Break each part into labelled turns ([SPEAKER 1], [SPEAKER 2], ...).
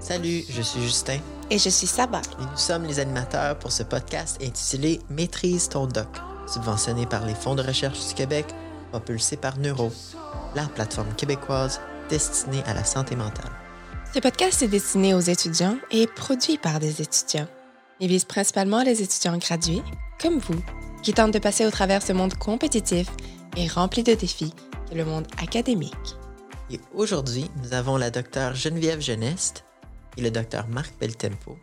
[SPEAKER 1] Salut, je suis Justin.
[SPEAKER 2] Et je suis Saba.
[SPEAKER 1] Et nous sommes les animateurs pour ce podcast intitulé Maîtrise ton doc, subventionné par les fonds de recherche du Québec, propulsé par Neuro, la plateforme québécoise destinée à la santé mentale.
[SPEAKER 2] Ce podcast est destiné aux étudiants et produit par des étudiants. Il vise principalement les étudiants gradués, comme vous, qui tentent de passer au travers ce monde compétitif et rempli de défis qu'est le monde académique.
[SPEAKER 1] Et aujourd'hui, nous avons la docteure Geneviève Geneste et le docteur Marc Beltempo,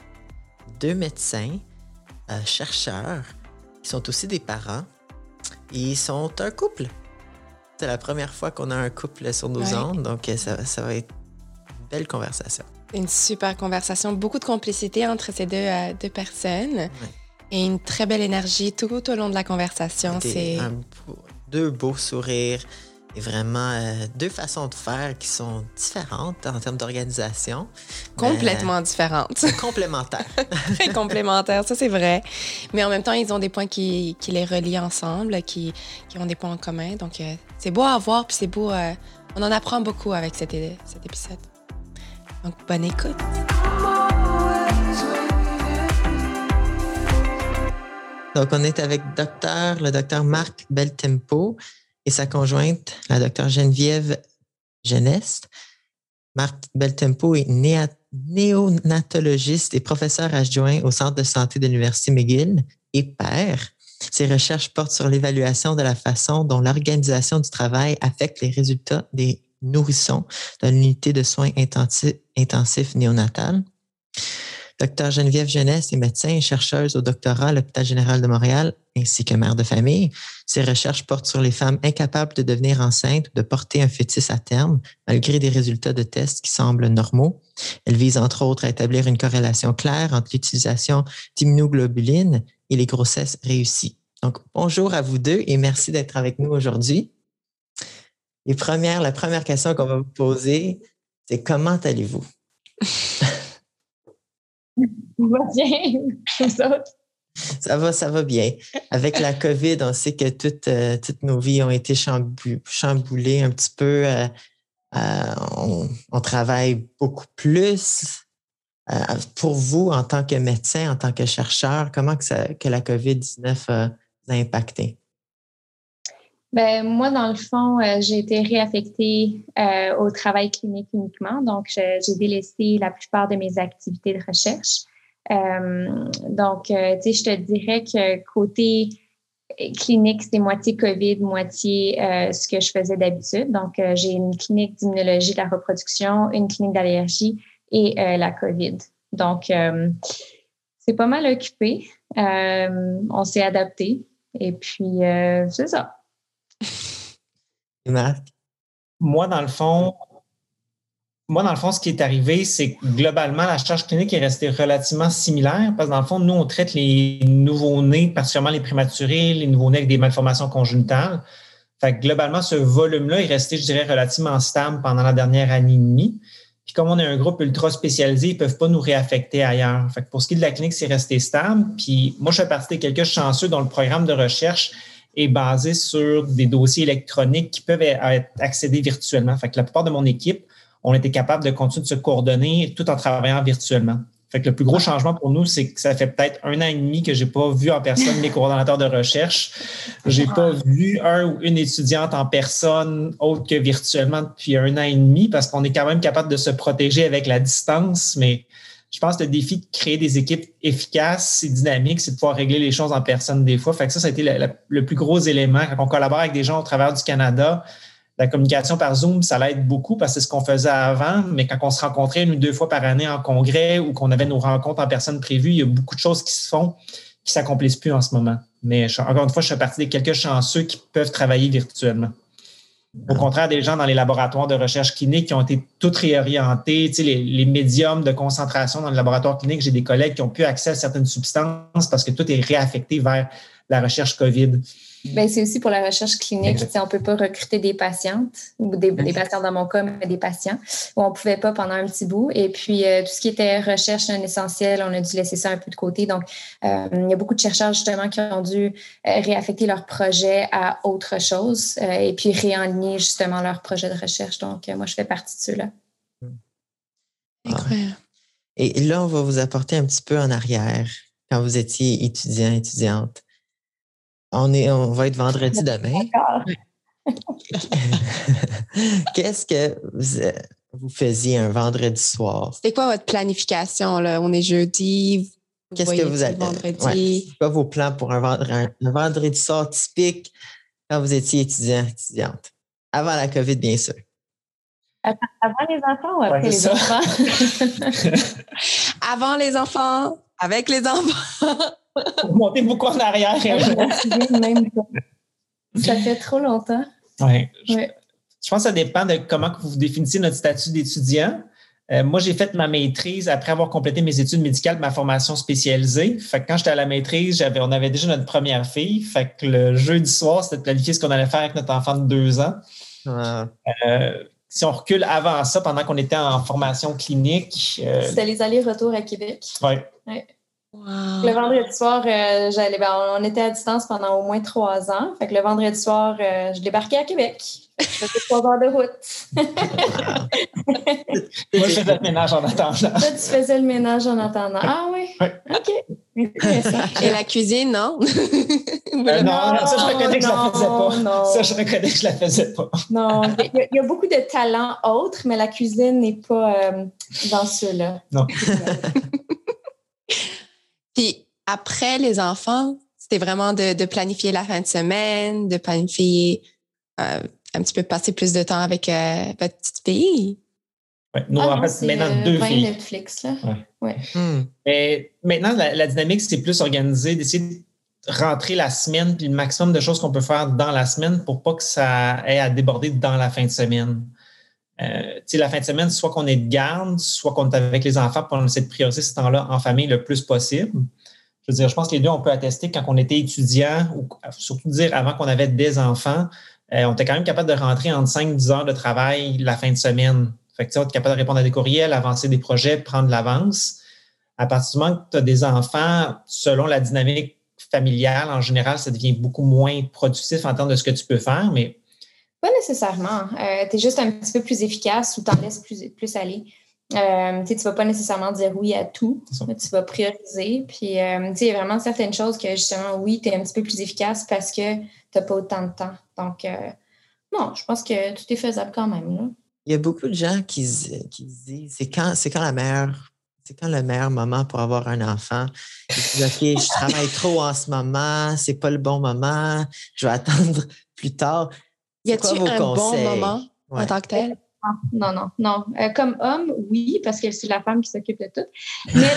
[SPEAKER 1] deux médecins, euh, chercheurs, qui sont aussi des parents. Et ils sont un couple. C'est la première fois qu'on a un couple sur nos ondes, donc euh, ça, ça, va être une belle conversation.
[SPEAKER 2] Une super conversation, beaucoup de complicité entre ces deux, euh, deux personnes. Et une très belle énergie tout au long de la conversation.
[SPEAKER 1] C'est deux beaux sourires, et vraiment euh, deux façons de faire qui sont différentes en termes d'organisation.
[SPEAKER 2] Complètement différentes.
[SPEAKER 1] Complémentaires.
[SPEAKER 2] Très complémentaires, ça c'est vrai. Mais en même temps, ils ont des points qui, qui les relient ensemble, qui, qui, ont des points en commun. Donc euh, c'est beau à voir, puis c'est beau. Euh, on en apprend beaucoup avec cet, cet épisode. Donc bonne écoute.
[SPEAKER 1] Donc, on est avec docteur, le docteur Marc Beltempo, et sa conjointe, la docteure Geneviève Geneste. Marc Beltempo est néonatologiste et professeur adjoint au Centre de santé de l'Université McGill et père. Ses recherches portent sur l'évaluation de la façon dont l'organisation du travail affecte les résultats des nourrissons dans l'unité de soins intensifs néonatales. Docteur Geneviève Jeunesse est médecin et chercheuse au doctorat à l'Hôpital général de Montréal ainsi que mère de famille. Ses recherches portent sur les femmes incapables de devenir enceintes ou de porter un fœtus à terme, malgré des résultats de tests qui semblent normaux. Elle vise entre autres à établir une corrélation claire entre l'utilisation d'immunoglobulines et les grossesses réussies. Donc, bonjour à vous deux et merci d'être avec nous aujourd'hui. La première question qu'on va vous poser, c'est comment allez-vous?
[SPEAKER 3] vous?
[SPEAKER 1] Ça va, ça va bien. Avec la COVID, on sait que toutes, euh, toutes nos vies ont été chamboulées un petit peu. Euh, euh, on, travaille beaucoup plus. pour vous, en tant que médecin, en tant que chercheur, comment que, ça, que la COVID-19 a impacté?
[SPEAKER 3] Ben, moi, dans le fond, j'ai été réaffectée au travail clinique uniquement. Donc, j'ai délaissé la plupart de mes activités de recherche. Euh, donc, euh, tu sais, je te dirais que côté clinique, c'est moitié COVID, moitié euh, ce que je faisais d'habitude. Donc, j'ai une clinique d'immunologie de la reproduction, une clinique d'allergie et la COVID. Donc, c'est pas mal occupé. on s'est adapté. Et puis, c'est ça.
[SPEAKER 4] Moi, dans le fond, moi, dans le fond, ce qui est arrivé, c'est que globalement, la charge clinique est restée relativement similaire parce que dans le fond, nous, on traite les nouveaux-nés, particulièrement les prématurés, les nouveaux-nés avec des malformations conjonctales. Fait que globalement, ce volume-là est resté, je dirais, relativement stable pendant la dernière année et demie. Puis comme on est un groupe ultra spécialisé, ils ne peuvent pas nous réaffecter ailleurs. Fait que pour ce qui est de la clinique, c'est resté stable. Puis moi, je fais partie des quelques chanceux dont le programme de recherche est basé sur des dossiers électroniques qui peuvent être accédés virtuellement. Fait que la plupart de mon équipe on était capable de continuer de se coordonner tout en travaillant virtuellement. Fait que le plus gros changement pour nous, c'est que ça fait peut-être un an et demi que j'ai pas vu en personne les coordonnateurs de recherche. J'ai pas vu un ou une étudiante en personne autre que virtuellement depuis un an et demi parce qu'on est quand même capable de se protéger avec la distance. Mais je pense que le défi de créer des équipes efficaces et dynamiques, c'est de pouvoir régler les choses en personne des fois. Fait que ça, ça a été le, plus gros élément. Quand on collabore avec des gens au travers du Canada, la communication par Zoom, ça l'aide beaucoup parce que c'est ce qu'on faisait avant, mais quand on se rencontrait une ou deux fois par année en congrès ou qu'on avait nos rencontres en personne prévues, il y a beaucoup de choses qui se font qui s'accomplissent plus en ce moment. Mais encore une fois, je fais partie des quelques chanceux qui peuvent travailler virtuellement. Au contraire des gens dans les laboratoires de recherche clinique qui ont été toutes réorientés, tu sais, les, les médiums de concentration dans le laboratoire clinique, j'ai des collègues qui ont pu accès à certaines substances parce que tout est réaffecté vers la recherche COVID.
[SPEAKER 3] Ben, c'est aussi pour la recherche clinique. On ne peut pas recruter des patientes, ou des, patients dans mon cas, mais des patients, où on ne pouvait pas pendant un petit bout. Et puis, euh, tout ce qui était recherche non essentiel, on a dû laisser ça un peu de côté. Donc, euh, il y a beaucoup de chercheurs, justement, qui ont dû euh, réaffecter leur projet à autre chose et puis réaligner, justement, leur projet de recherche. Donc, moi, je fais partie de ceux-là.
[SPEAKER 2] Incroyable.
[SPEAKER 1] Et là, on va vous apporter un petit peu en arrière quand vous étiez étudiant, étudiante. On, est, on va être vendredi demain. Qu'est-ce que vous, faisiez un vendredi soir?
[SPEAKER 2] C'était quoi votre planification? Là? On est jeudi.
[SPEAKER 1] Qu'est-ce que vous avez? Vendredi? quoi vos plans pour un, vendredi soir typique quand vous étiez étudiant, étudiante? Avant la COVID, bien sûr.
[SPEAKER 3] Avant les enfants ou après les enfants?
[SPEAKER 2] Avant les enfants, avec les enfants.
[SPEAKER 4] Vous montez beaucoup en arrière.
[SPEAKER 3] même Ça fait trop longtemps.
[SPEAKER 4] Oui. Je, pense que ça dépend de comment vous définissez notre statut d'étudiant. Euh, moi, j'ai fait ma maîtrise après avoir complété mes études médicales, ma formation spécialisée. Fait que quand j'étais à la maîtrise, j'avais, on avait déjà notre première fille. Fait que le jeudi soir, c'était de planifier ce qu'on allait faire avec notre enfant de deux ans. Euh, si on recule avant ça, pendant qu'on était en formation clinique.
[SPEAKER 3] Euh, c'était les allers-retours à Québec.
[SPEAKER 4] Oui.
[SPEAKER 3] Ouais. Le vendredi soir, euh, j'allais, ben, on était à distance pendant au moins trois ans. Fait que le vendredi soir, euh, je débarquais à Québec. Faisais trois heures de route.
[SPEAKER 4] Moi, je faisais le ménage en attendant. Toi,
[SPEAKER 3] tu faisais le ménage en attendant. Ah oui? OK.
[SPEAKER 2] Et la cuisine, non?
[SPEAKER 4] Euh, non, ça, je reconnais que je la faisais pas. Ça, je reconnais que je la faisais pas.
[SPEAKER 3] non, il y, a beaucoup de talents autres, mais la cuisine n'est pas dans ceux-là.
[SPEAKER 4] Non.
[SPEAKER 2] Puis après les enfants, c'était vraiment de, planifier la fin de semaine, de planifier euh, un petit peu passer plus de temps avec euh, votre petite fille.
[SPEAKER 4] Oui, nous, ah en fait, maintenant euh, deux filles.
[SPEAKER 3] Netflix, là. Ouais.
[SPEAKER 4] Hmm. Mais maintenant, la, dynamique, c'est plus organisé, d'essayer de rentrer la semaine, puis le maximum de choses qu'on peut faire dans la semaine pour pas que ça ait à déborder dans la fin de semaine. Euh, la fin de semaine, soit qu'on est de garde, soit qu'on est avec les enfants, pour essayer de prioriser ce temps-là en famille le plus possible. Je veux dire, je pense que les deux, on peut attester quand on était étudiant, ou surtout dire avant qu'on avait des enfants, euh, on était quand même capable de rentrer entre 5-10 heures de travail la fin de semaine. Fait que tu es capable de répondre à des courriels, avancer des projets, prendre l'avance. À partir du moment que tu as des enfants, selon la dynamique familiale, en général, ça devient beaucoup moins productif en termes de ce que tu peux faire, mais
[SPEAKER 3] pas nécessairement. Euh, tu es juste un petit peu plus efficace ou t'en laisses plus, plus aller. Euh, tu ne vas pas nécessairement dire oui à tout, tu vas prioriser. Puis, euh, il y a vraiment certaines choses que justement, oui, tu es un petit peu plus efficace parce que tu n'as pas autant de temps. Donc, euh, non, je pense que tout est faisable quand même. Là.
[SPEAKER 1] Il y a beaucoup de gens qui, qui disent c'est quand, c'est quand la meilleure. C'est quand le meilleur moment pour avoir un enfant? Ils disent, OK, je travaille trop en ce moment, c'est pas le bon moment, je vais attendre plus tard.
[SPEAKER 2] Y a-t-il un bon moment en tant que tel?
[SPEAKER 3] Non, non, non. Euh, comme homme, oui, parce que c'est la femme qui s'occupe de tout. Mais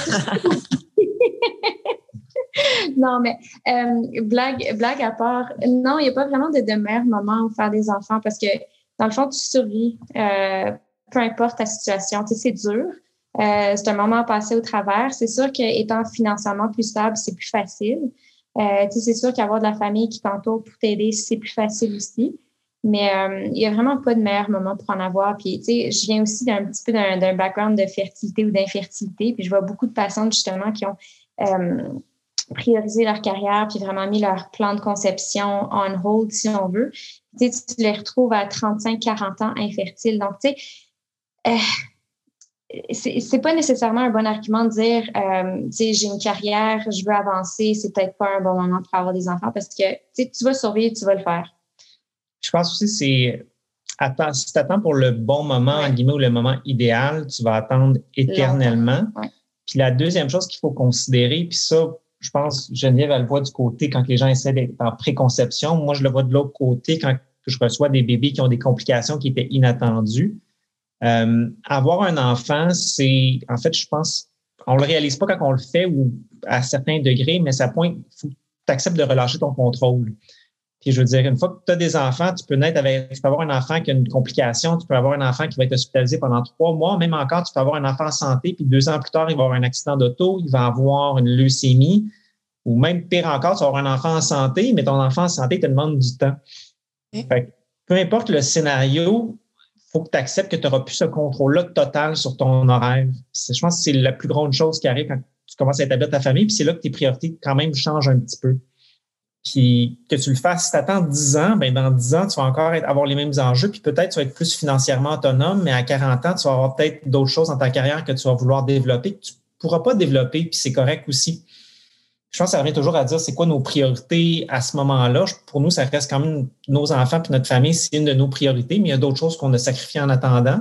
[SPEAKER 3] non, mais euh, blague, blague à part, non, il n'y a pas vraiment de, de meilleur moment où faire des enfants parce que dans le fond, tu survis, euh, peu importe ta situation. Tu sais, c'est dur. c'est un moment à passer au travers. C'est sûr qu'étant financièrement plus stable, c'est plus facile. tu sais, c'est sûr qu'avoir de la famille qui t'entoure pour t'aider, c'est plus facile aussi. Mais euh, il n'y a vraiment pas de meilleur moment pour en avoir. Puis, tu sais, je viens aussi d'un petit peu d'un background de fertilité ou d'infertilité. Puis, je vois beaucoup de patientes, justement, qui ont euh, priorisé leur carrière puis vraiment mis leur plan de conception on hold, si on veut. Tu sais, tu les retrouves à 35-40 ans infertiles. Donc, tu sais, euh, c'est pas nécessairement un bon argument de dire, euh, tu sais, j'ai une carrière, je veux avancer, c'est peut-être pas un bon moment pour avoir des enfants parce que, tu sais, tu vas survivre, tu vas le faire
[SPEAKER 4] je pense aussi c'est attends, si tu attends pour le bon moment, en guillemets, ou le moment idéal, tu vas attendre éternellement. Puis la deuxième chose qu'il faut considérer, puis ça, je pense, Geneviève, elle le voit du côté quand les gens essaient d'être en préconception. Moi, je le vois de l'autre côté quand je reçois des bébés qui ont des complications qui étaient inattendues. Euh, avoir un enfant, c'est, en fait, je pense, on le réalise pas quand on le fait ou à certains degrés, mais ça pointe, faut que tu acceptes de relâcher ton contrôle. Puis je veux dire, une fois que tu as des enfants, tu peux naître avec, tu peux avoir un enfant qui a une complication, tu peux avoir un enfant qui va être hospitalisé pendant trois mois, même encore, tu peux avoir un enfant en santé, puis deux ans plus tard, il va avoir un accident d'auto, il va avoir une leucémie, ou même pire encore, tu vas avoir un enfant en santé, mais ton enfant en santé te demande du temps. Fait peu importe le scénario, il faut que tu acceptes que tu n'auras plus ce contrôle-là total sur ton horaire. Je pense que c'est la plus grande chose qui arrive quand tu commences à établir ta famille, puis c'est là que tes priorités quand même changent un petit peu. Puis que tu le fasses, si tu attends 10 ans, ben dans 10 ans, tu vas encore avoir les mêmes enjeux, puis peut-être tu vas être plus financièrement autonome, mais à 40 ans, tu vas avoir peut-être d'autres choses dans ta carrière que tu vas vouloir développer, que tu ne pourras pas développer, puis c'est correct aussi. Je pense que ça revient toujours à dire c'est quoi nos priorités à ce moment-là? Pour nous, ça reste quand même nos enfants puis notre famille, c'est une de nos priorités, mais il y a d'autres choses qu'on a sacrifiées en attendant.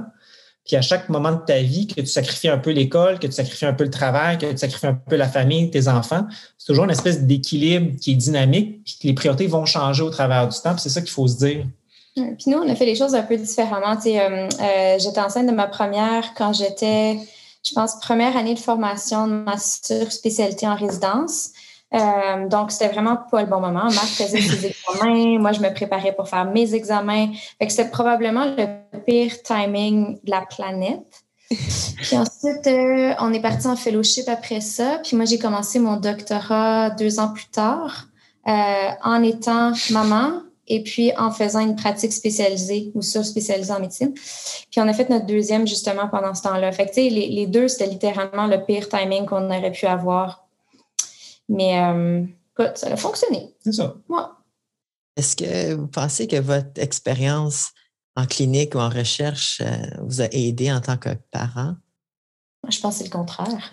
[SPEAKER 4] Puis à chaque moment de ta vie, que tu sacrifies un peu l'école, que tu sacrifies un peu le travail, que tu sacrifies un peu la famille, tes enfants, c'est toujours une espèce d'équilibre qui est dynamique, puis que les priorités vont changer au travers du temps. C'est ça qu'il faut se dire.
[SPEAKER 3] Puis nous, on a fait les choses un peu différemment. Euh, euh, j'étais enceinte de ma première quand j'étais, je pense, première année de formation de ma spécialité en résidence. Euh, donc, c'était vraiment pas le bon moment. Marc faisait ses examens. Moi, je me préparais pour faire mes examens. Fait que c'était probablement le pire timing de la planète. Puis ensuite, euh, on est parti en fellowship après ça. Puis moi, j'ai commencé mon doctorat deux ans plus tard euh, en étant maman et puis en faisant une pratique spécialisée ou sur-spécialisée en médecine. Puis on a fait notre deuxième justement pendant ce temps-là. Fait que, les, les deux, c'était littéralement le pire timing qu'on aurait pu avoir mais euh, écoute, ça a fonctionné.
[SPEAKER 4] C'est ça.
[SPEAKER 1] Est-ce que vous pensez que votre expérience en clinique ou en recherche euh, vous a aidé en tant que parent?
[SPEAKER 3] Je pense que c'est le contraire.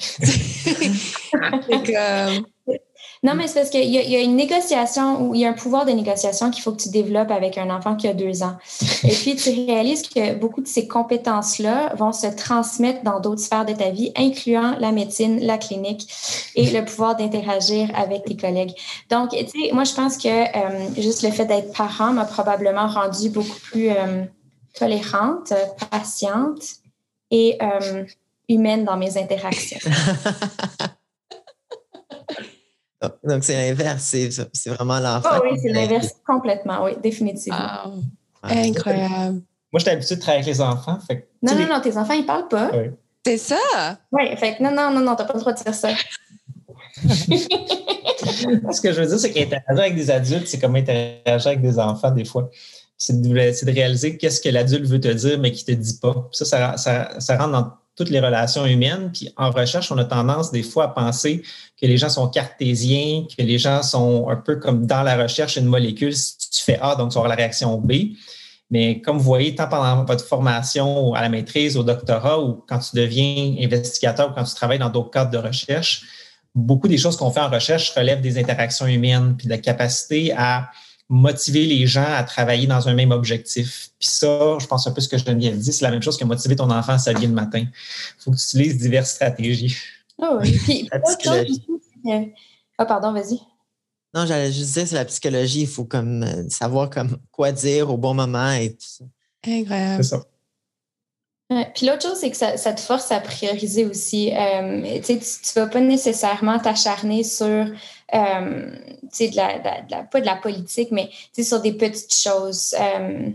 [SPEAKER 3] Non, mais c'est parce qu'il y, a une négociation ou il y a un pouvoir de négociation qu'il faut que tu développes avec un enfant qui a deux ans. Et puis, tu réalises que beaucoup de ces compétences-là vont se transmettre dans d'autres sphères de ta vie, incluant la médecine, la clinique et le pouvoir d'interagir avec tes collègues. Donc, tu sais, moi, je pense que euh, juste le fait d'être parent m'a probablement rendu beaucoup plus euh, tolérante, patiente et euh, humaine dans mes interactions.
[SPEAKER 1] Donc, c'est l'inverse, c'est vraiment l'enfant.
[SPEAKER 3] Oh oui, c'est l'inverse complètement, oui, définitivement.
[SPEAKER 2] Incroyable.
[SPEAKER 4] Moi, j'étais habituée de travailler avec les enfants.
[SPEAKER 3] non, non, non, tes enfants, ils parlent pas.
[SPEAKER 2] Oui. C'est ça?
[SPEAKER 3] Oui, fait non, non, non, non, t'as pas le droit de dire ça.
[SPEAKER 4] Ce que je veux dire, c'est qu'interagir avec des adultes, c'est comme interagir avec des enfants des fois. C'est de, de, réaliser qu'est-ce que l'adulte veut te dire, mais qui ne te dit pas. Ça, ça, ça, ça rentre dans toutes les relations humaines. Puis en recherche, on a tendance des fois à penser que les gens sont cartésiens, que les gens sont un peu comme dans la recherche une molécule. Si tu fais A, donc tu avoir la réaction B. Mais comme vous voyez, tant pendant votre formation à la maîtrise, au doctorat, ou quand tu deviens investigateur ou quand tu travailles dans d'autres cadres de recherche, beaucoup des choses qu'on fait en recherche relèvent des interactions humaines, puis de la capacité à motiver les gens à travailler dans un même objectif. Puis ça, je pense un peu ce que je viens de dire, c'est la même chose que motiver ton enfant à s'habiller le matin. Il faut que tu utilises diverses stratégies.
[SPEAKER 3] Oh oui. Puis, ah, pardon, vas-y.
[SPEAKER 1] Non, j'allais juste dire, c'est la psychologie. Il faut comme euh, savoir comme quoi dire au bon moment et tout ça.
[SPEAKER 2] Incroyable.
[SPEAKER 4] C'est ça.
[SPEAKER 3] Puis l'autre chose, c'est que ça, te force à prioriser aussi. Euh, tu ne vas pas nécessairement t'acharner sur euh, de la, de, la, pas de la politique, mais sur des petites choses. Euh,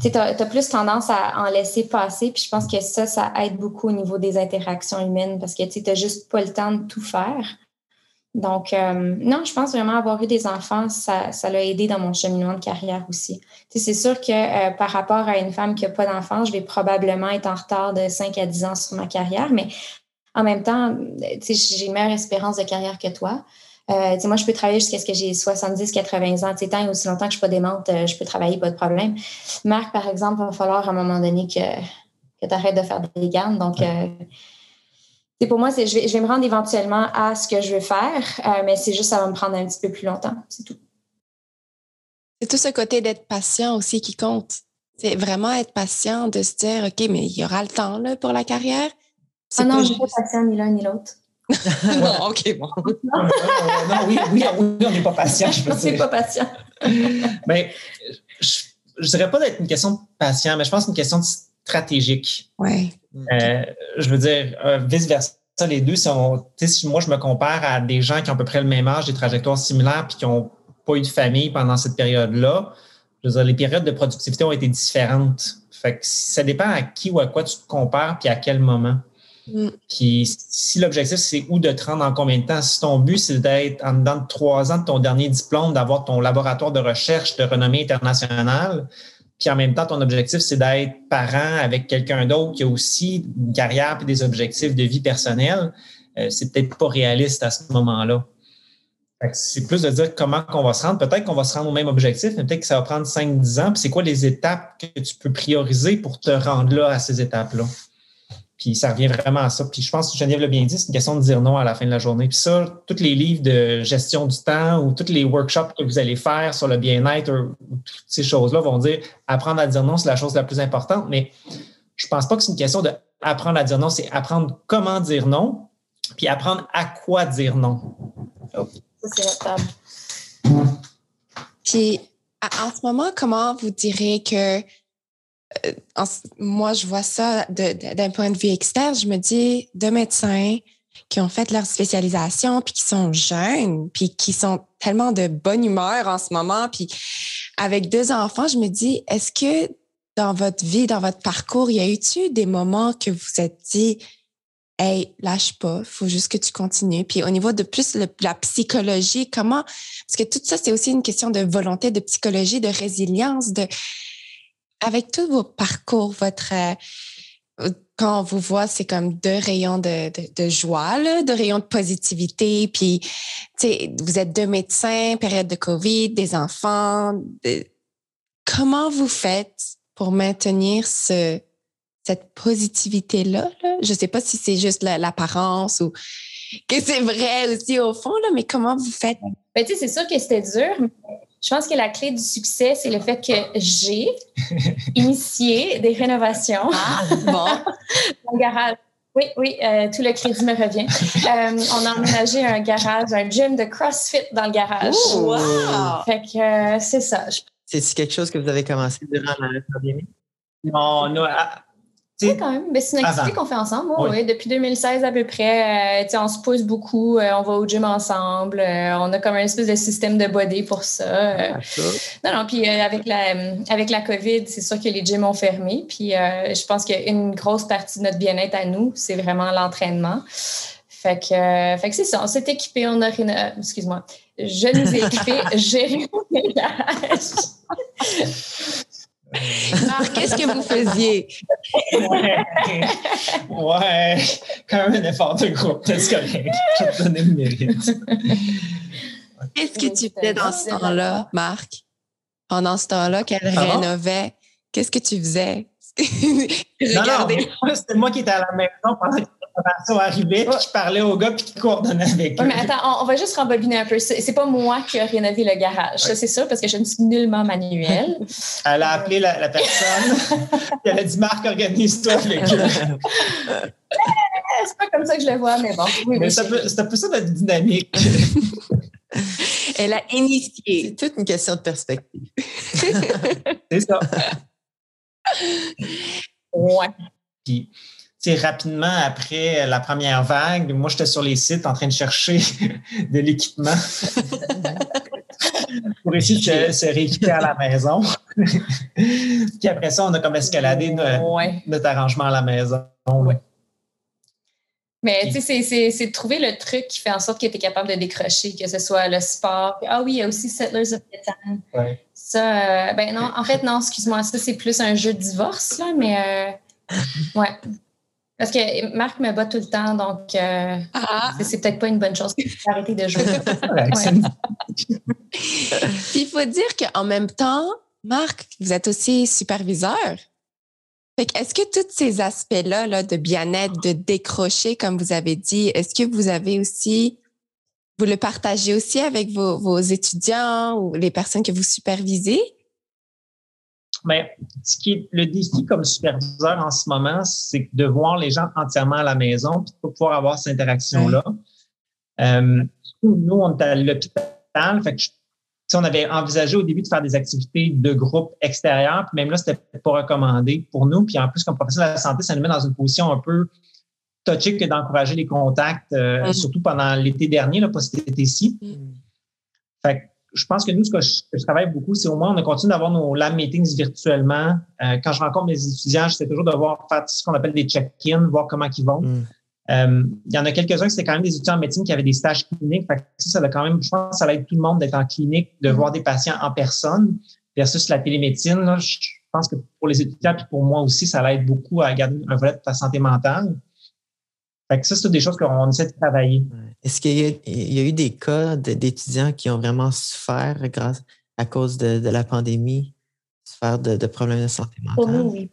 [SPEAKER 3] tu as, plus tendance à en laisser passer, puis je pense que ça, ça aide beaucoup au niveau des interactions humaines parce que tu n'as juste pas le temps de tout faire. Donc, euh, non, je pense vraiment avoir eu des enfants, ça, ça l'a aidé dans mon cheminement de carrière aussi. C'est sûr que euh, par rapport à une femme qui n'a pas d'enfants, je vais probablement être en retard de 5 à 10 ans sur ma carrière, mais en même temps, j'ai une meilleure espérance de carrière que toi. Euh, moi, je peux travailler jusqu'à ce que j'ai 70, 80 ans. Tant et aussi longtemps que je ne suis pas démente, euh, je peux travailler, pas de problème. Marc, par exemple, il va falloir à un moment donné que, que tu arrêtes de faire des gardes. Donc, euh, pour moi, je vais, je vais me rendre éventuellement à ce que je veux faire, euh, mais c'est juste ça va me prendre un petit peu plus longtemps. C'est tout.
[SPEAKER 2] C'est tout ce côté d'être patient aussi qui compte. C'est vraiment être patient, de se dire, OK, mais il y aura le temps là, pour la carrière.
[SPEAKER 3] Ah non, je ne suis pas patient ni l'un ni l'autre.
[SPEAKER 2] non, OK, bon.
[SPEAKER 4] Non, oui, oui, on n'est pas patient, je dire.
[SPEAKER 3] pas patient.
[SPEAKER 4] mais je ne dirais pas d'être une question de patient, mais je pense une question stratégique.
[SPEAKER 2] Oui.
[SPEAKER 4] Euh, je veux dire, euh, vice-versa, les deux sont. Si moi, je me compare à des gens qui ont à peu près le même âge, des trajectoires similaires, puis qui n'ont pas eu de famille pendant cette période-là, je veux dire, les périodes de productivité ont été différentes. Fait que ça dépend à qui ou à quoi tu te compares, puis à quel moment. Mm. Puis si l'objectif, c'est où de te rendre en combien de temps, si ton but, c'est d'être en dedans de trois ans de ton dernier diplôme, d'avoir ton laboratoire de recherche de renommée internationale, puis en même temps, ton objectif, c'est d'être parent avec quelqu'un d'autre qui a aussi une carrière et des objectifs de vie personnelle, euh, c'est peut-être pas réaliste à ce moment-là. C'est plus de dire comment on va se rendre. Peut-être qu'on va se rendre au même objectif, mais peut-être que ça va prendre 5-10 ans. Puis c'est quoi les étapes que tu peux prioriser pour te rendre là à ces étapes-là? Puis ça revient vraiment à ça. Puis je pense que Geneviève l'a bien dit, c'est une question de dire non à la fin de la journée. Puis ça, tous les livres de gestion du temps ou tous les workshops que vous allez faire sur le bien-être ou, toutes ces choses-là vont dire apprendre à dire non, c'est la chose la plus importante. Mais je pense pas que c'est une question d'apprendre à dire non, c'est apprendre comment dire non, puis apprendre à quoi dire non.
[SPEAKER 3] Ça, c'est notable.
[SPEAKER 2] Puis en ce moment, comment vous direz que euh, moi, je vois ça d'un point de vue externe. Je me dis, deux médecins qui ont fait leur spécialisation, puis qui sont jeunes, puis qui sont tellement de bonne humeur en ce moment, puis avec deux enfants, je me dis, est-ce que dans votre vie, dans votre parcours, y a eu des moments que vous vous êtes dit, hey, lâche pas, faut juste que tu continues? Puis au niveau de plus la psychologie, comment, parce que tout ça, c'est aussi une question de volonté, de psychologie, de résilience, de, avec tout vos parcours, votre euh, quand on vous voit, c'est comme deux rayons de, joie, deux rayons de positivité. Puis, vous êtes deux médecins, période de COVID, des enfants. Comment vous faites pour maintenir ce, cette positivité-là? Là? Je ne sais pas si c'est juste l'apparence ou que c'est vrai aussi au fond, là, mais comment vous faites?
[SPEAKER 3] Ben, c'est sûr que c'était dur, je pense que la clé du succès, c'est le fait que j'ai initié des rénovations.
[SPEAKER 2] Ah, bon.
[SPEAKER 3] dans le garage. Oui, oui, euh, tout le crédit me revient. Euh, on a emménagé un garage, un gym de CrossFit dans le garage.
[SPEAKER 2] Oh, wow!
[SPEAKER 3] Fait que euh, c'est ça.
[SPEAKER 1] C'est quelque chose que vous avez commencé durant la pandémie?
[SPEAKER 4] Non, non,
[SPEAKER 3] oui, quand même. c'est une activité qu'on fait ensemble. Oui. Depuis 2016 à peu près, euh, on se pousse beaucoup, euh, on va au gym ensemble, euh, on a comme un espèce de système de body pour ça. non, non, puis avec, la, avec la COVID, c'est sûr que les gyms ont fermé. Puis je pense qu'une grosse partie de notre bien-être à nous, c'est vraiment l'entraînement. Fait que, fait que c'est ça, on s'est équipé, on a excuse-moi, je nous ai équipés, j'ai
[SPEAKER 2] Marc, qu'est-ce que vous faisiez?
[SPEAKER 4] ouais, quand même un effort de groupe, c'est correct. Je te le mérite.
[SPEAKER 2] Qu'est-ce que tu fais dans ce temps-là, Marc? Pendant ce temps-là qu'elle rénovait, qu'est-ce que tu faisais?
[SPEAKER 4] non, non, c'était moi qui étais à la maison pendant ça arrivait, puis qui parlait aux gars, puis qui coordonnait avec eux.
[SPEAKER 3] mais attends, on, va juste rembobiner un peu. C'est pas moi qui ai rénové le garage, ça c'est sûr, parce que je ne suis nullement manuelle.
[SPEAKER 4] Elle a appelé la, personne, puis elle a dit Marc, organise-toi avec eux.
[SPEAKER 3] c'est pas comme ça que je le vois, mais bon.
[SPEAKER 4] mais c'est un peu ça notre dynamique.
[SPEAKER 2] Elle a initié.
[SPEAKER 1] C'est toute une question de perspective.
[SPEAKER 4] c'est ça.
[SPEAKER 3] Ouais.
[SPEAKER 4] Puis, rapidement après la première vague, moi, j'étais sur les sites en train de chercher de l'équipement pour essayer de se, rééquiper à la maison. Puis après ça, on a comme escaladé notre, arrangement à la maison.
[SPEAKER 3] Mais tu sais, c'est de trouver le truc qui fait en sorte que tu es capable de décrocher, que ce soit le sport. Ah oui, il y a aussi Settlers of Catan. Ça, euh, ben non, en fait, non, excuse-moi, ça, c'est plus un jeu de divorce, là, mais euh, ouais. Parce que Marc me bat tout le temps, donc euh, ah. c'est peut-être pas une bonne chose d'arrêter de jouer.
[SPEAKER 2] Il faut dire qu'en même temps, Marc, vous êtes aussi superviseur. Est-ce que tous ces aspects-là là, de bien-être, de décrocher, comme vous avez dit, est-ce que vous avez aussi, vous le partagez aussi avec vos, vos étudiants ou les personnes que vous supervisez?
[SPEAKER 4] Mais ce qui est le défi comme superviseur en ce moment, c'est de voir les gens entièrement à la maison puis de pouvoir avoir cette interaction-là. Euh, nous, on est à l'hôpital, fait que on avait envisagé au début de faire des activités de groupe extérieur, puis même là, c'était pas recommandé pour nous. Puis en plus, comme professionnel de la santé, ça nous met dans une position un peu touchée que d'encourager les contacts, euh, surtout pendant l'été dernier, là, pas cet été-ci. Mm. Fait que je pense que nous, ce que je, travaille beaucoup, c'est au moins on a continué d'avoir nos lab meetings virtuellement. Euh, quand je rencontre mes étudiants, j'essaie toujours de voir faire ce qu'on appelle des check-ins, voir comment ils vont. Mm. Euh, il y en a quelques-uns qui c'était quand même des étudiants en médecine qui avaient des stages cliniques. Fait que ça, ça quand même, je pense que ça aide tout le monde d'être en clinique, de mm. voir des patients en personne versus la télémédecine. Là, je pense que pour les étudiants et pour moi aussi, ça l'aide beaucoup à garder un volet de ta santé mentale. Fait que ça, c'est des choses qu'on essaie de travailler.
[SPEAKER 1] Est-ce qu'il y, a eu des cas d'étudiants qui ont vraiment souffert grâce à cause de, la pandémie, souffert de, problèmes de santé mentale?
[SPEAKER 3] Pour nous, oui.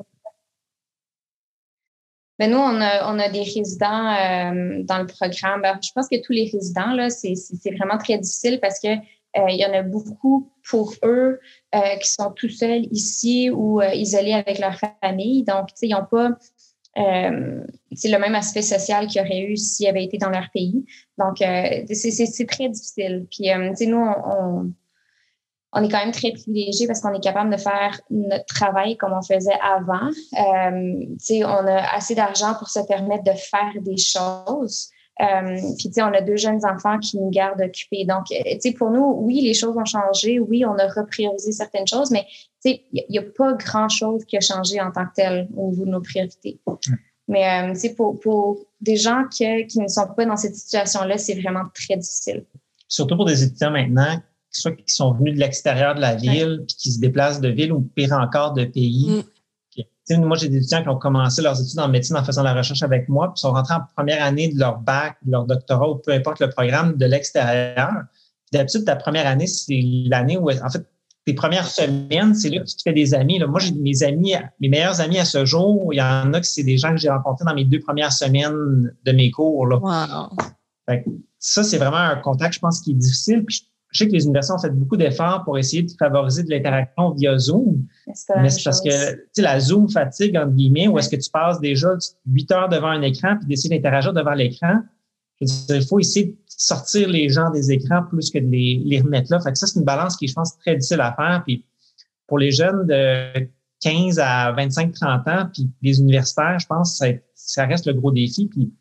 [SPEAKER 3] Mais nous, on a, des résidents euh, dans le programme. Je pense que tous les résidents, là, c'est vraiment très difficile parce que euh, il y en a beaucoup pour eux euh, qui sont tout seuls ici ou isolés avec leur famille. Donc, ils n'ont pas c'est le même aspect social qu'il y aurait eu s'ils avaient été dans leur pays. Donc, c'est très difficile. Puis, nous, on, on est quand même très privilégié parce qu'on est capable de faire notre travail comme on faisait avant. Euh, on a assez d'argent pour se permettre de faire des choses. Euh, puis, on a deux jeunes enfants qui nous gardent occupés. Donc, euh, pour nous, oui, les choses ont changé. Oui, on a repriorisé certaines choses, mais il n'y a, pas grand-chose qui a changé en tant que tel au niveau de nos priorités. Mais euh, pour, pour des gens qui, qui ne sont pas dans cette situation-là, c'est vraiment très difficile.
[SPEAKER 4] Surtout pour des étudiants maintenant soit qui sont venus de l'extérieur de la ville, puis qui se déplacent de ville ou pire encore de pays. Mm. Moi, j'ai des étudiants qui ont commencé leurs études en médecine en faisant la recherche avec moi, puis sont rentrés en première année de leur bac, de leur doctorat ou peu importe le programme de l'extérieur. D'habitude, ta première année, c'est l'année où, en fait, tes premières semaines, c'est là que tu te fais des amis. Là. Moi, j'ai mes amis, mes meilleurs amis à ce jour, il y en a que c'est des gens que j'ai rencontrés dans mes deux premières semaines de mes cours. Là.
[SPEAKER 2] Wow.
[SPEAKER 4] ça, c'est vraiment un contact, je pense, qui est difficile. Puis je sais que les universités ont fait beaucoup d'efforts pour essayer de favoriser de l'interaction via Zoom. Mais c'est parce que, tu sais, la Zoom fatigue, entre guillemets, où est-ce que tu passes déjà huit heures devant un écran puis d'essayer d'interagir devant l'écran. Il faut essayer de sortir les gens des écrans plus que de les, les remettre là. Fait que ça, c'est une balance qui, je pense, très difficile à faire. Puis pour les jeunes de 15 à 25, 30 ans, puis les universitaires, je pense que ça, ça reste le gros défi. Puis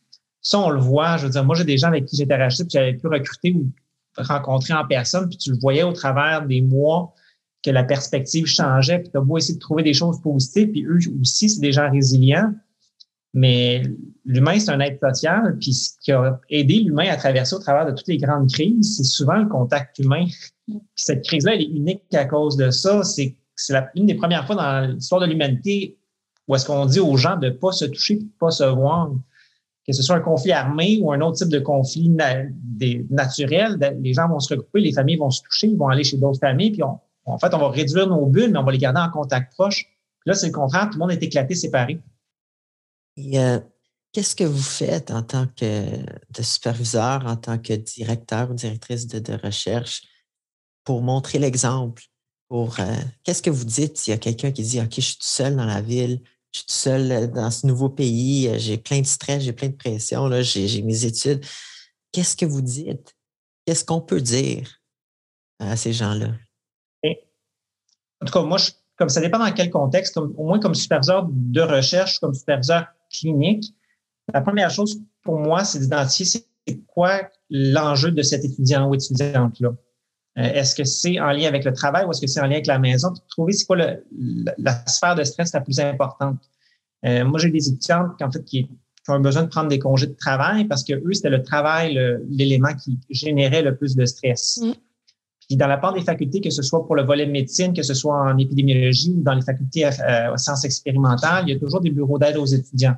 [SPEAKER 4] ça, on le voit. Je veux dire, moi, j'ai des gens avec qui j'ai interagi puis j'avais pu recruter ou rencontrer en personne, puis tu le voyais au travers des mois que la perspective changeait, puis tu as beau essayer de trouver des choses positives, puis eux aussi, c'est des gens résilients. Mais l'humain, c'est un être social, puis ce qui a aidé l'humain à traverser au travers de toutes les grandes crises, c'est souvent le contact humain. Cette crise-là, elle est unique à cause de ça. C'est une des premières fois dans l'histoire de l'humanité où est-ce qu'on dit aux gens de ne pas se toucher, de ne pas se voir que ce soit un conflit armé ou un autre type de conflit naturel, les gens vont se regrouper, les familles vont se toucher, ils vont aller chez d'autres familles, puis en fait, on va réduire nos bulles, mais on va les garder en contact proche. là, c'est le contraire, tout le monde est éclaté, séparé.
[SPEAKER 1] Et euh, qu'est-ce que vous faites en tant que superviseur, en tant que directeur ou directrice de, recherche pour montrer l'exemple? Euh, qu'est-ce que vous dites? S'il y a quelqu'un qui dit OK, je suis tout seul dans la ville, je suis tout seul euh, dans ce nouveau pays, euh, j'ai plein de stress, j'ai plein de pression, j'ai mes études. Qu'est-ce que vous dites? Qu'est-ce qu'on peut dire à ces gens-là?
[SPEAKER 4] En tout cas, moi, comme ça dépend dans quel contexte, au moins comme superviseur de recherche, comme superviseur clinique, la première chose pour moi, c'est d'identifier c'est quoi l'enjeu de cet étudiant ou étudiante-là. Euh, est-ce que c'est en lien avec le travail ou est-ce que c'est en lien avec la maison? Puis trouver c'est quoi la, sphère de stress la plus importante. Euh, moi, j'ai des étudiantes en fait, qui, ont besoin de prendre des congés de travail parce que eux, c'était le travail l'élément qui générait le plus de stress. Mm. Puis dans la part des facultés, que ce soit pour le volet médecine, que ce soit en épidémiologie ou dans les facultés euh, aux sciences expérimentales, il y a toujours des bureaux d'aide aux étudiants.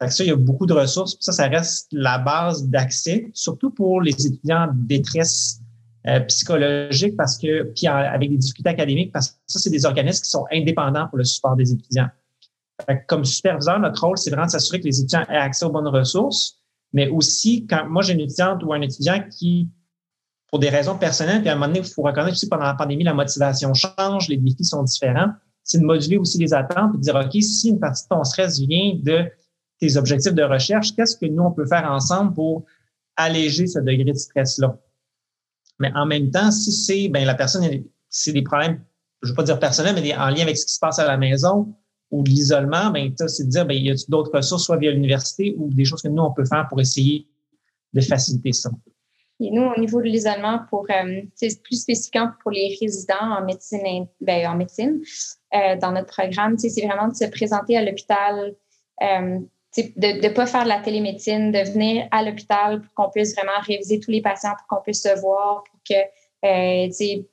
[SPEAKER 4] Fait que ça, il y a beaucoup de ressources. ça, ça reste la base d'accès, surtout pour les étudiants en détresse euh, psychologique parce que, puis avec des difficultés académiques, parce que ça, c'est des organismes qui sont indépendants pour le support des étudiants. comme superviseur, notre rôle, c'est vraiment de s'assurer que les étudiants aient accès aux bonnes ressources, mais aussi quand moi j'ai une étudiante ou un étudiant qui, pour des raisons personnelles, puis à un moment donné, il faut reconnaître aussi pendant la pandémie, la motivation change, les défis sont différents, c'est de moduler aussi les attentes et de dire, OK, si une partie de ton stress vient de tes objectifs de recherche, qu'est-ce que nous, on peut faire ensemble pour alléger ce degré de stress-là? Mais en même temps, si c'est ben la personne, c'est des problèmes, je ne veux pas dire personnels, mais en lien avec ce qui se passe à la maison ou l'isolement, ben c'est de dire ben y a d'autres ressources, soit via l'université ou des choses que nous on peut faire pour essayer de faciliter ça?
[SPEAKER 3] Et nous, au niveau de l'isolement, pour euh, c'est plus spécifiquement pour les résidents en médecine, ben, en médecine, euh, dans notre programme, c'est vraiment de se présenter à l'hôpital. Euh, de ne pas faire de la télémédecine, de venir à l'hôpital pour qu'on puisse vraiment réviser tous les patients, pour qu'on puisse se voir, pour que euh,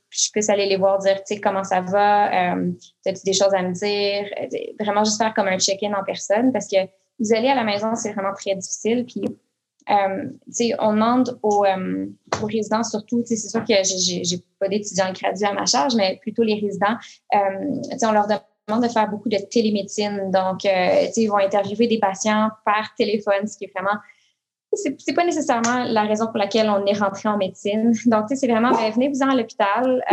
[SPEAKER 3] je puisse aller les voir, dire comment ça va, euh, as-tu des choses à me dire, vraiment juste faire comme un check-in en personne parce que vous allez à la maison, c'est vraiment très difficile. Puis, euh, on demande aux, euh, aux résidents surtout, c'est sûr que j'ai pas d'étudiants gradués à ma charge, mais plutôt les résidents, euh, on leur demande de faire beaucoup de télémédecine. Donc, euh, ils vont interviewer des patients par téléphone, ce qui est vraiment c'est pas nécessairement la raison pour laquelle on est rentré en médecine. Donc, c'est vraiment, ben, venez-vous-en à l'hôpital.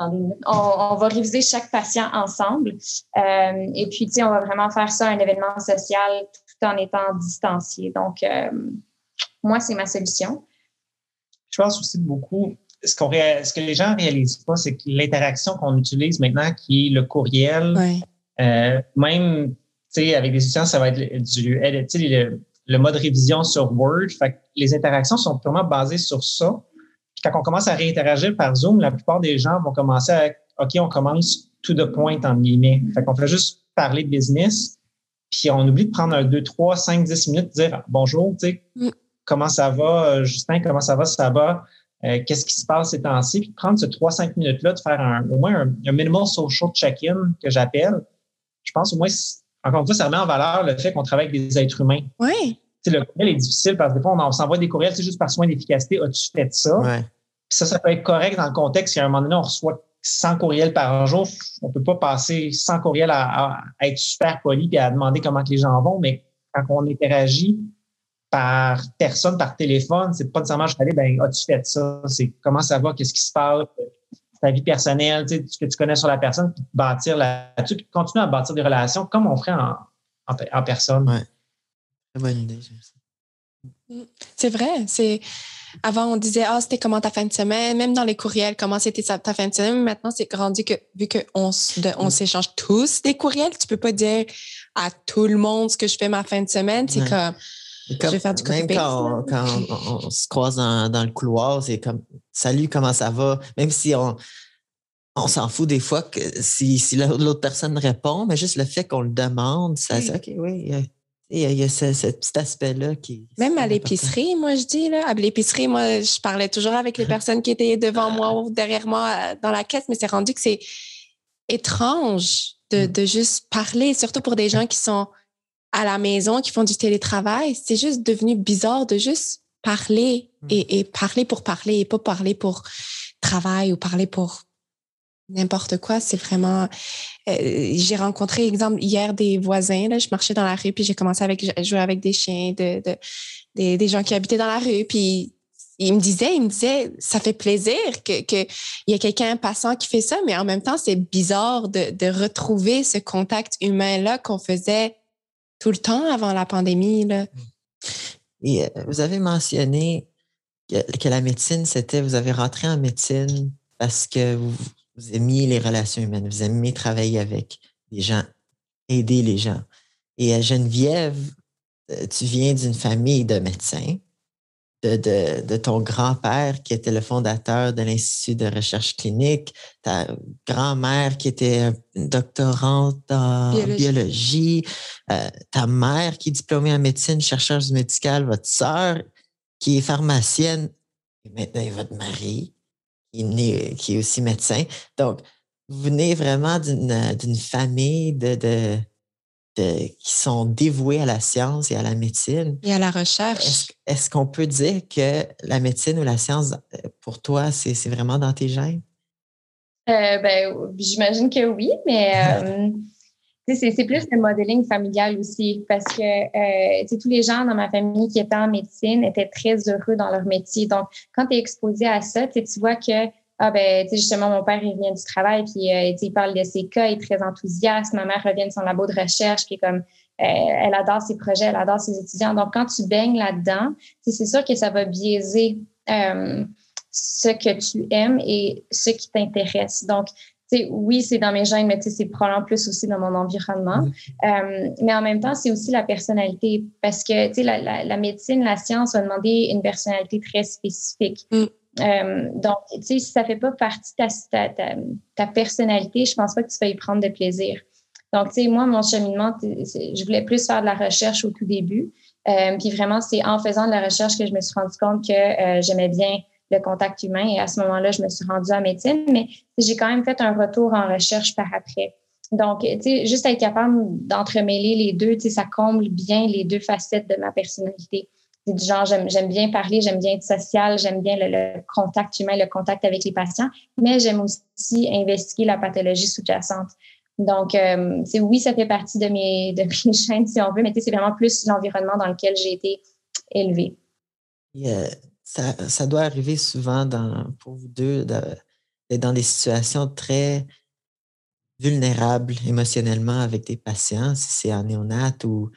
[SPEAKER 3] Euh, on, va réviser chaque patient ensemble. Euh, et puis, on va vraiment faire ça un événement social tout en étant distancié. Donc, euh, moi, c'est ma solution.
[SPEAKER 4] Je pense aussi beaucoup, ce, qu'on ce que les gens ne réalisent pas, c'est que l'interaction qu'on utilise maintenant, qui est le courriel, euh, même avec des étudiants, ça va être du, le, le mode révision sur Word. Fait les interactions sont purement basées sur ça. quand on commence à réinteragir par Zoom, la plupart des gens vont commencer à OK, on commence to the point, en guillemets. Fait qu'on fait juste parler de business, puis on oublie de prendre un 2, 3, 5, 10 minutes, dire bonjour, tu sais, mm. comment ça va, euh, Justin, comment ça va, ça va, euh, qu'est-ce qui se passe ces temps-ci, puis prendre ce 3-5 minutes-là, de faire un, au moins un, un minimal social check-in que j'appelle. Je pense au moins encore une fois, ça met en valeur le fait qu'on travaille avec des êtres humains.
[SPEAKER 2] Oui.
[SPEAKER 4] le courriel est difficile parce que des fois, on, s'envoie des courriels, c'est juste par soin d'efficacité. As-tu fait ça?
[SPEAKER 1] Ouais.
[SPEAKER 4] Puis ça, ça peut être correct dans le contexte qu'à un moment donné, on reçoit 100 courriels par jour. On peut pas passer 100 courriels à, être super poli et à demander comment que les gens vont, mais quand on interagit par personne, par téléphone, c'est pas nécessairement je aller, ben, as-tu fait ça? C'est comment ça va? Qu'est-ce qui se passe? ta vie personnelle, tu sais, ce que tu connais sur la personne, puis bâtir là-dessus, puis continuer à bâtir des relations comme on ferait en, en, personne.
[SPEAKER 1] Ouais. Très bonne idée,
[SPEAKER 2] mm. C'est vrai. C'est avant on disait ah c'était comment ta fin de semaine, même dans les courriels comment c'était ta fin de semaine? Maintenant c'est rendu que vu que on, on mm. s'échange tous des courriels, tu peux pas dire à tout le monde ce que je fais ma fin de semaine. C'est comme, je vais faire du
[SPEAKER 1] Même quand, on, se croise dans, dans le couloir, c'est comme Salut, comment ça va? Même si on, on s'en fout des fois que si, si l'autre personne répond, mais juste le fait qu'on le demande, ça, oui. OK, oui, il y a, ce, petit aspect-là qui.
[SPEAKER 2] Même à l'épicerie, moi, je dis, là. À l'épicerie, moi, je parlais toujours avec les personnes qui étaient devant moi ou derrière moi euh, dans la caisse, mais c'est rendu que c'est étrange de, mm. de, juste parler, surtout pour des gens qui sont à la maison, qui font du télétravail. C'est juste devenu bizarre de juste parler mm. et, et parler pour parler et pas parler pour travail ou parler pour n'importe quoi. C'est vraiment. Euh, j'ai rencontré, exemple, hier des voisins. Là, je marchais dans la rue, puis j'ai commencé avec jouer avec des chiens, de, de des, des, gens qui habitaient dans la rue. Puis ils me disaient, ils me disaient, ça fait plaisir que qu'il y ait quelqu'un passant qui fait ça, mais en même temps, c'est bizarre de, de retrouver ce contact humain-là qu'on faisait tout le temps avant la pandémie. Là.
[SPEAKER 1] Et euh, vous avez mentionné que, que la médecine, c'était, vous avez rentré en médecine parce que vous, vous aimiez les relations humaines, vous aimiez travailler avec les gens, aider les gens. Et à Geneviève, euh, tu viens d'une famille de médecins, de, de, de ton grand-père qui était le fondateur de l'Institut de recherche clinique, ta grand-mère qui était doctorante en biologie, euh, ta mère qui est diplômée en médecine, chercheuse médicale, votre sœur qui est pharmacienne, et maintenant votre mari qui est aussi médecin. Donc, vous venez vraiment d'une famille de, de, qui sont dévoués à la science et à la médecine.
[SPEAKER 2] Et à la recherche.
[SPEAKER 1] Est-ce qu'on peut dire que la médecine ou la science, euh, pour toi, c'est vraiment dans tes gènes?
[SPEAKER 3] Euh, ben, j'imagine que oui, mais euh, c'est plus le modeling familial aussi parce que euh, tous les gens dans ma famille qui étaient en médecine étaient très heureux dans leur métier. Donc, quand tu es exposé à ça, tu vois que ah ben justement mon père il vient du travail puis euh, il parle de ses cas, il est très enthousiaste. Ma mère revient de son labo de recherche qui est comme euh, elle adore ses projets, elle adore ses étudiants. Donc quand tu baignes là-dedans, c'est sûr que ça va biaiser euh, ce que tu aimes et ce qui t'intéresse. Donc oui, c'est dans mes gènes, mais c'est probablement plus aussi dans mon environnement. Euh, mais en même temps, c'est aussi la personnalité parce que la, la, la, médecine, la science va demander une personnalité très spécifique. Mm. Euh, donc, tu sais, si ça fait pas partie de ta, ta, ta, personnalité, je pense pas que tu vas y prendre de plaisir. Donc, tu sais, moi, mon cheminement, je voulais plus faire de la recherche au tout début. Euh, puis vraiment, c'est en faisant de la recherche que je me suis rendu compte que euh, j'aimais bien le contact humain. Et à ce moment-là, je me suis rendue en médecine, mais j'ai quand même fait un retour en recherche par après. donc, tu sais, juste être capable d'entremêler les deux, tu sais, ça comble bien les deux facettes de ma personnalité. Du genre, j'aime bien parler, j'aime bien être social, j'aime bien le, contact humain, le contact avec les patients, mais j'aime aussi investiguer la pathologie sous-jacente. Donc, euh, oui, ça fait partie de mes, de mes chaînes, si on veut, mais c'est vraiment plus l'environnement dans lequel j'ai été élevée.
[SPEAKER 1] Euh, ça, ça, doit arriver souvent dans, pour vous deux d'être dans des situations très vulnérables émotionnellement avec des patients, si c'est en néonate ou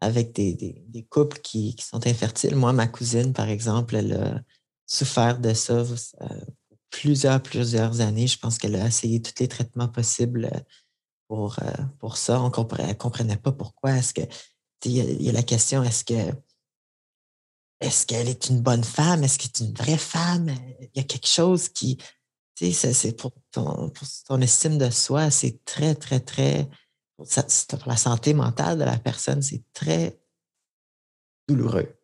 [SPEAKER 1] avec des, couples qui, sont infertiles. Moi, ma cousine, par exemple, elle a souffert de ça euh, plusieurs, plusieurs années. Je pense qu'elle a essayé tous les traitements possibles pour, euh, pour ça. On ne comprenait, pas pourquoi. Est-ce que il y, a la question est-ce que est-ce qu'elle est une bonne femme? Est-ce qu'elle est une vraie femme? Il y a quelque chose qui, tu sais, c'est pour ton estime de soi, c'est très, très, très, pour la santé mentale de la personne, c'est très douloureux.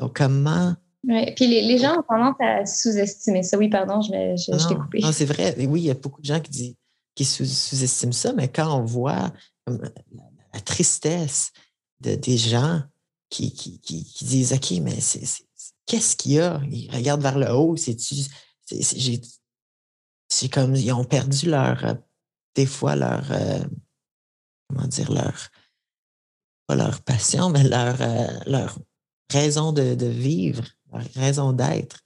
[SPEAKER 1] Donc, comment.
[SPEAKER 3] Oui, puis les, gens ont tendance à sous-estimer ça. Oui, pardon, je, je, t'ai coupé.
[SPEAKER 1] Non, c'est vrai. Oui, il y a beaucoup de gens qui disent qui sous-estiment ça, mais quand on voit la, tristesse de, des gens qui, qui, qui, disent OK, mais c'est, qu'est-ce qu'il y a? Ils regardent vers le haut, c'est-tu. C'est, comme ils ont perdu leur. Euh, des fois, leur. Euh, comment dire, leur. Pas leur passion, mais leur, euh, leur raison de, de, vivre, leur raison d'être.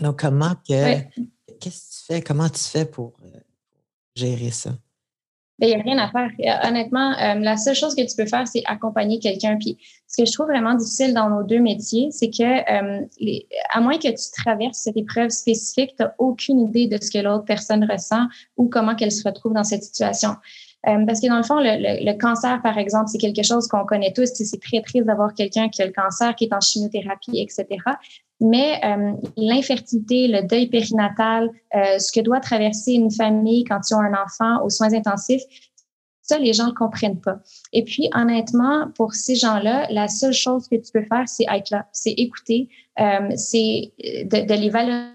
[SPEAKER 1] Donc, comment que. Qu'est-ce que tu fais? Comment tu fais pour gérer ça?
[SPEAKER 3] Il n'y a rien à faire. Honnêtement, euh, la seule chose que tu peux faire, c'est accompagner quelqu'un. Puis, ce que je trouve vraiment difficile dans nos deux métiers, c'est que, euh, à moins que tu traverses cette épreuve spécifique, tu n'as aucune idée de ce que l'autre personne ressent ou comment qu'elle se retrouve dans cette situation. Euh, parce que dans le fond, le, le, cancer, par exemple, c'est quelque chose qu'on connaît tous. C'est très triste d'avoir quelqu'un qui a le cancer, qui est en chimiothérapie, etc. Mais euh, l'infertilité, le deuil périnatal, euh, ce que doit traverser une famille quand ils ont un enfant aux soins intensifs, ça, les gens ne comprennent pas. Et puis, honnêtement, pour ces gens-là, la seule chose que tu peux faire, c'est être là, c'est écouter, euh, c'est de, de, les valoriser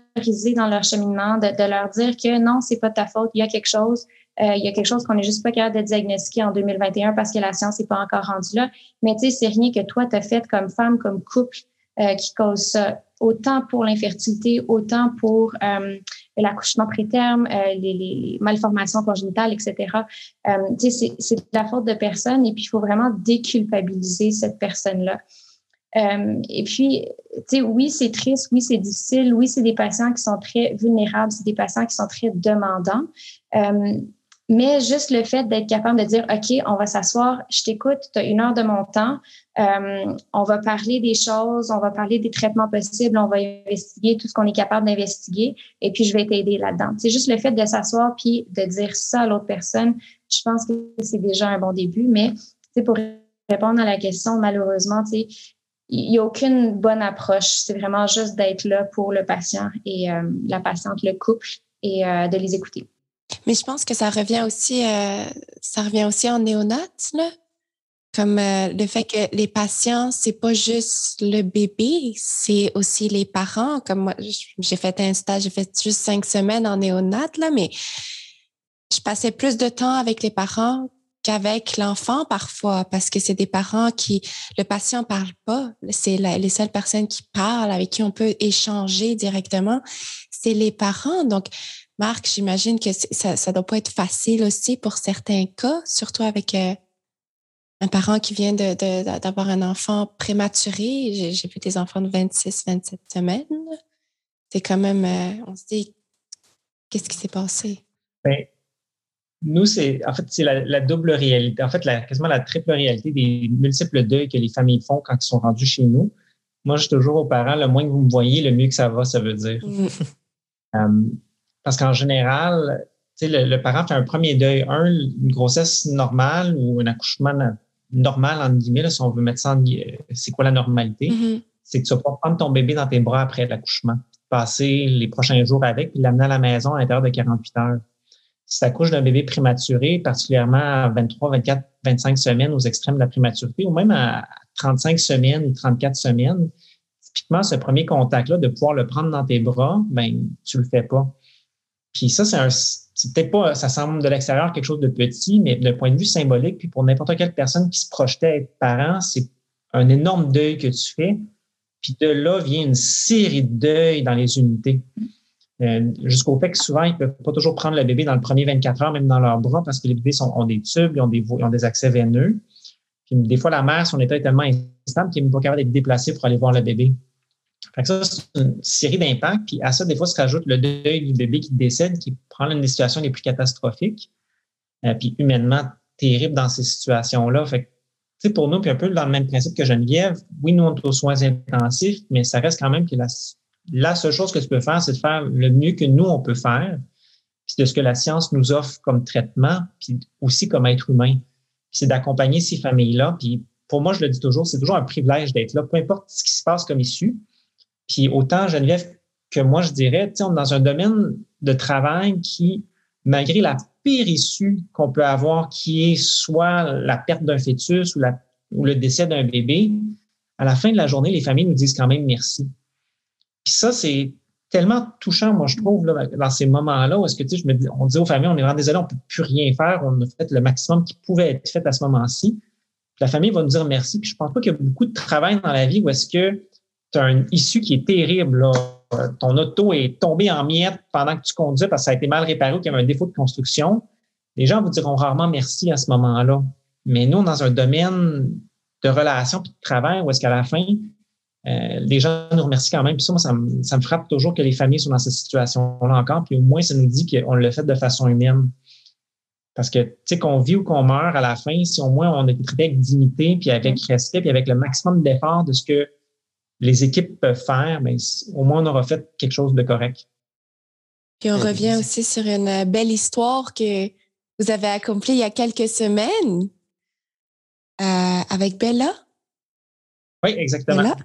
[SPEAKER 3] dans leur cheminement, de, de, leur dire que non, c'est pas ta faute, il y a quelque chose, euh, il y a quelque chose qu'on n'est juste pas capable de diagnostiquer en 2021 parce que la science n'est pas encore rendue là. Mais tu sais, c'est rien que toi, tu as fait comme femme, comme couple euh, qui cause ça autant pour l'infertilité, autant pour euh, l'accouchement préterme, les, les, malformations congénitales, etc. Euh, c'est de la faute de personne et puis il faut vraiment déculpabiliser cette personne-là. Euh, et puis, oui, c'est triste, oui, c'est difficile, oui, c'est des patients qui sont très vulnérables, c'est des patients qui sont très demandants. Euh, mais juste le fait d'être capable de dire, OK, on va s'asseoir, je t'écoute, tu as une heure de mon temps, euh, on va parler des choses, on va parler des traitements possibles, on va investiguer tout ce qu'on est capable d'investiguer et puis je vais t'aider là-dedans. C'est juste le fait de s'asseoir puis de dire ça à l'autre personne, je pense que c'est déjà un bon début, mais pour répondre à la question, malheureusement, il n'y a aucune bonne approche. C'est vraiment juste d'être là pour le patient et euh, la patiente, le couple et euh, de les écouter.
[SPEAKER 2] Mais je pense que ça revient aussi, euh, ça revient aussi en néonate. Comme le fait que les patients, c'est pas juste le bébé, c'est aussi les parents. Comme moi, j'ai fait un stage, j'ai fait juste cinq semaines en néonate, là, mais je passais plus de temps avec les parents qu'avec l'enfant parfois, parce que c'est des parents qui, le patient parle pas, c'est les seules personnes qui parlent, avec qui on peut échanger directement, c'est les parents. Donc, Marc, j'imagine que ça ne doit pas être facile aussi pour certains cas, surtout avec euh, un parent qui vient d'avoir un enfant prématuré. J'ai vu des enfants de 26, 27 semaines. C'est quand même, euh, on se dit, qu'est-ce qui s'est passé?
[SPEAKER 4] Ben, nous, c'est en fait, c'est la, double réalité. En fait, la, quasiment la triple réalité des multiples deuils que les familles font quand ils sont rendus chez nous. Moi, je suis toujours aux parents, le moins que vous me voyez, le mieux que ça va, ça veut dire. Mm. Euh, parce qu'en général, le, le parent fait un premier deuil. Un, une grossesse normale ou un accouchement normal, en guillemets, si on veut mettre ça en c'est quoi la normalité? Mm-hmm. C'est que tu vas pas prendre ton bébé dans tes bras après l'accouchement, passer les prochains jours avec, puis l'amener à la maison à l'intérieur de 48 heures. Si tu accouches d'un bébé prématuré, particulièrement à 23, 24, 25 semaines aux extrêmes de la prématurité, ou même à 35 semaines ou 34 semaines, typiquement, ce premier contact-là, de pouvoir le prendre dans tes bras, ben, tu le fais pas. Puis ça, c'est un, c'est peut-être pas, ça semble de l'extérieur quelque chose de petit, mais d'un point de vue symbolique, puis pour n'importe quelle personne qui se projetait à être parent, c'est un énorme deuil que tu fais. Puis de là vient une série de deuils dans les unités. Euh, jusqu'au fait que souvent, ils ne peuvent pas toujours prendre le bébé dans le premier 24 heures, même dans leurs bras, parce que les bébés ont des tubes, ils ont des, ils ont des accès veineux. Puis des fois, la mère, son état est tellement instable qu'elle n'est pas capable d'être déplacée pour aller voir le bébé. Fait que ça, c'est une série d'impacts. Puis à ça, des fois, se rajoute le deuil du bébé qui décède, qui prend l'une des situations les plus catastrophiques, euh, puis humainement terrible dans ces situations-là. Fait que, tu sais, pour nous, puis un peu dans le même principe que Geneviève, oui, nous, on est aux soins intensifs, mais ça reste quand même que la, la seule chose que tu peux faire, c'est de faire le mieux que nous, on peut faire, puis de ce que la science nous offre comme traitement, puis aussi comme être humain. c'est d'accompagner ces familles-là. Puis pour moi, je le dis toujours, c'est toujours un privilège d'être là, peu importe ce qui se passe comme issue. Puis autant Geneviève que moi, je dirais, on est dans un domaine de travail qui, malgré la pire issue qu'on peut avoir, qui est soit la perte d'un fœtus ou, le décès d'un bébé, à la fin de la journée, les familles nous disent quand même merci. Puis ça, c'est tellement touchant, moi, je trouve, là, dans ces moments-là où est-ce que, tu sais, dis, on dit aux familles, on est vraiment désolé, on ne peut plus rien faire, on a fait le maximum qui pouvait être fait à ce moment-ci. la famille va nous dire merci. Puis je pense pas qu'il y a beaucoup de travail dans la vie où est-ce que tu as une issue qui est terrible. Là. Ton auto est tombé en miettes pendant que tu conduis parce que ça a été mal réparé ou qu'il y avait un défaut de construction. Les gens vous diront rarement merci à ce moment-là. Mais nous, dans un domaine de relations et de travail, où est-ce qu'à la fin, euh, les gens nous remercient quand même. Puis ça, moi, ça me, ça me frappe toujours que les familles sont dans cette situation-là encore. Puis au moins, ça nous dit qu'on le fait de façon humaine. Parce que, tu sais, qu'on vit ou qu'on meurt à la fin, si au moins on est traité avec dignité, puis avec respect, puis avec le maximum d'effort de ce que les équipes peuvent faire, mais au moins on aura fait quelque chose de correct.
[SPEAKER 2] Puis on revient aussi sur une belle histoire que vous avez accomplie il y a quelques semaines euh, avec Bella.
[SPEAKER 4] Oui, exactement. Oui.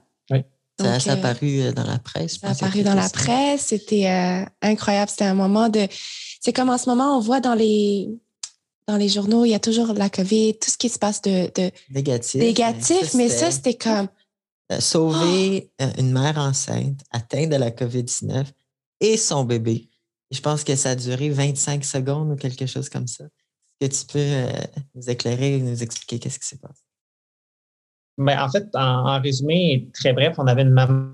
[SPEAKER 1] Ça, a apparu euh, dans la presse.
[SPEAKER 2] Ça a apparu dans la presse. C'était euh, incroyable. C'était un moment de. C'est comme en ce moment, on voit dans les dans les journaux, il y a toujours la COVID, tout ce qui se passe de, de
[SPEAKER 1] négatif.
[SPEAKER 2] Négatif, mais ça, c'était comme
[SPEAKER 1] euh, sauver euh, une mère enceinte atteinte de la COVID-19 et son bébé. Je pense que ça a duré 25 secondes ou quelque chose comme ça. Est-ce que tu peux euh, nous éclairer et nous expliquer qu'est-ce qui s'est passé?
[SPEAKER 4] Mais ben, en fait, en, résumé, très bref, on avait une maman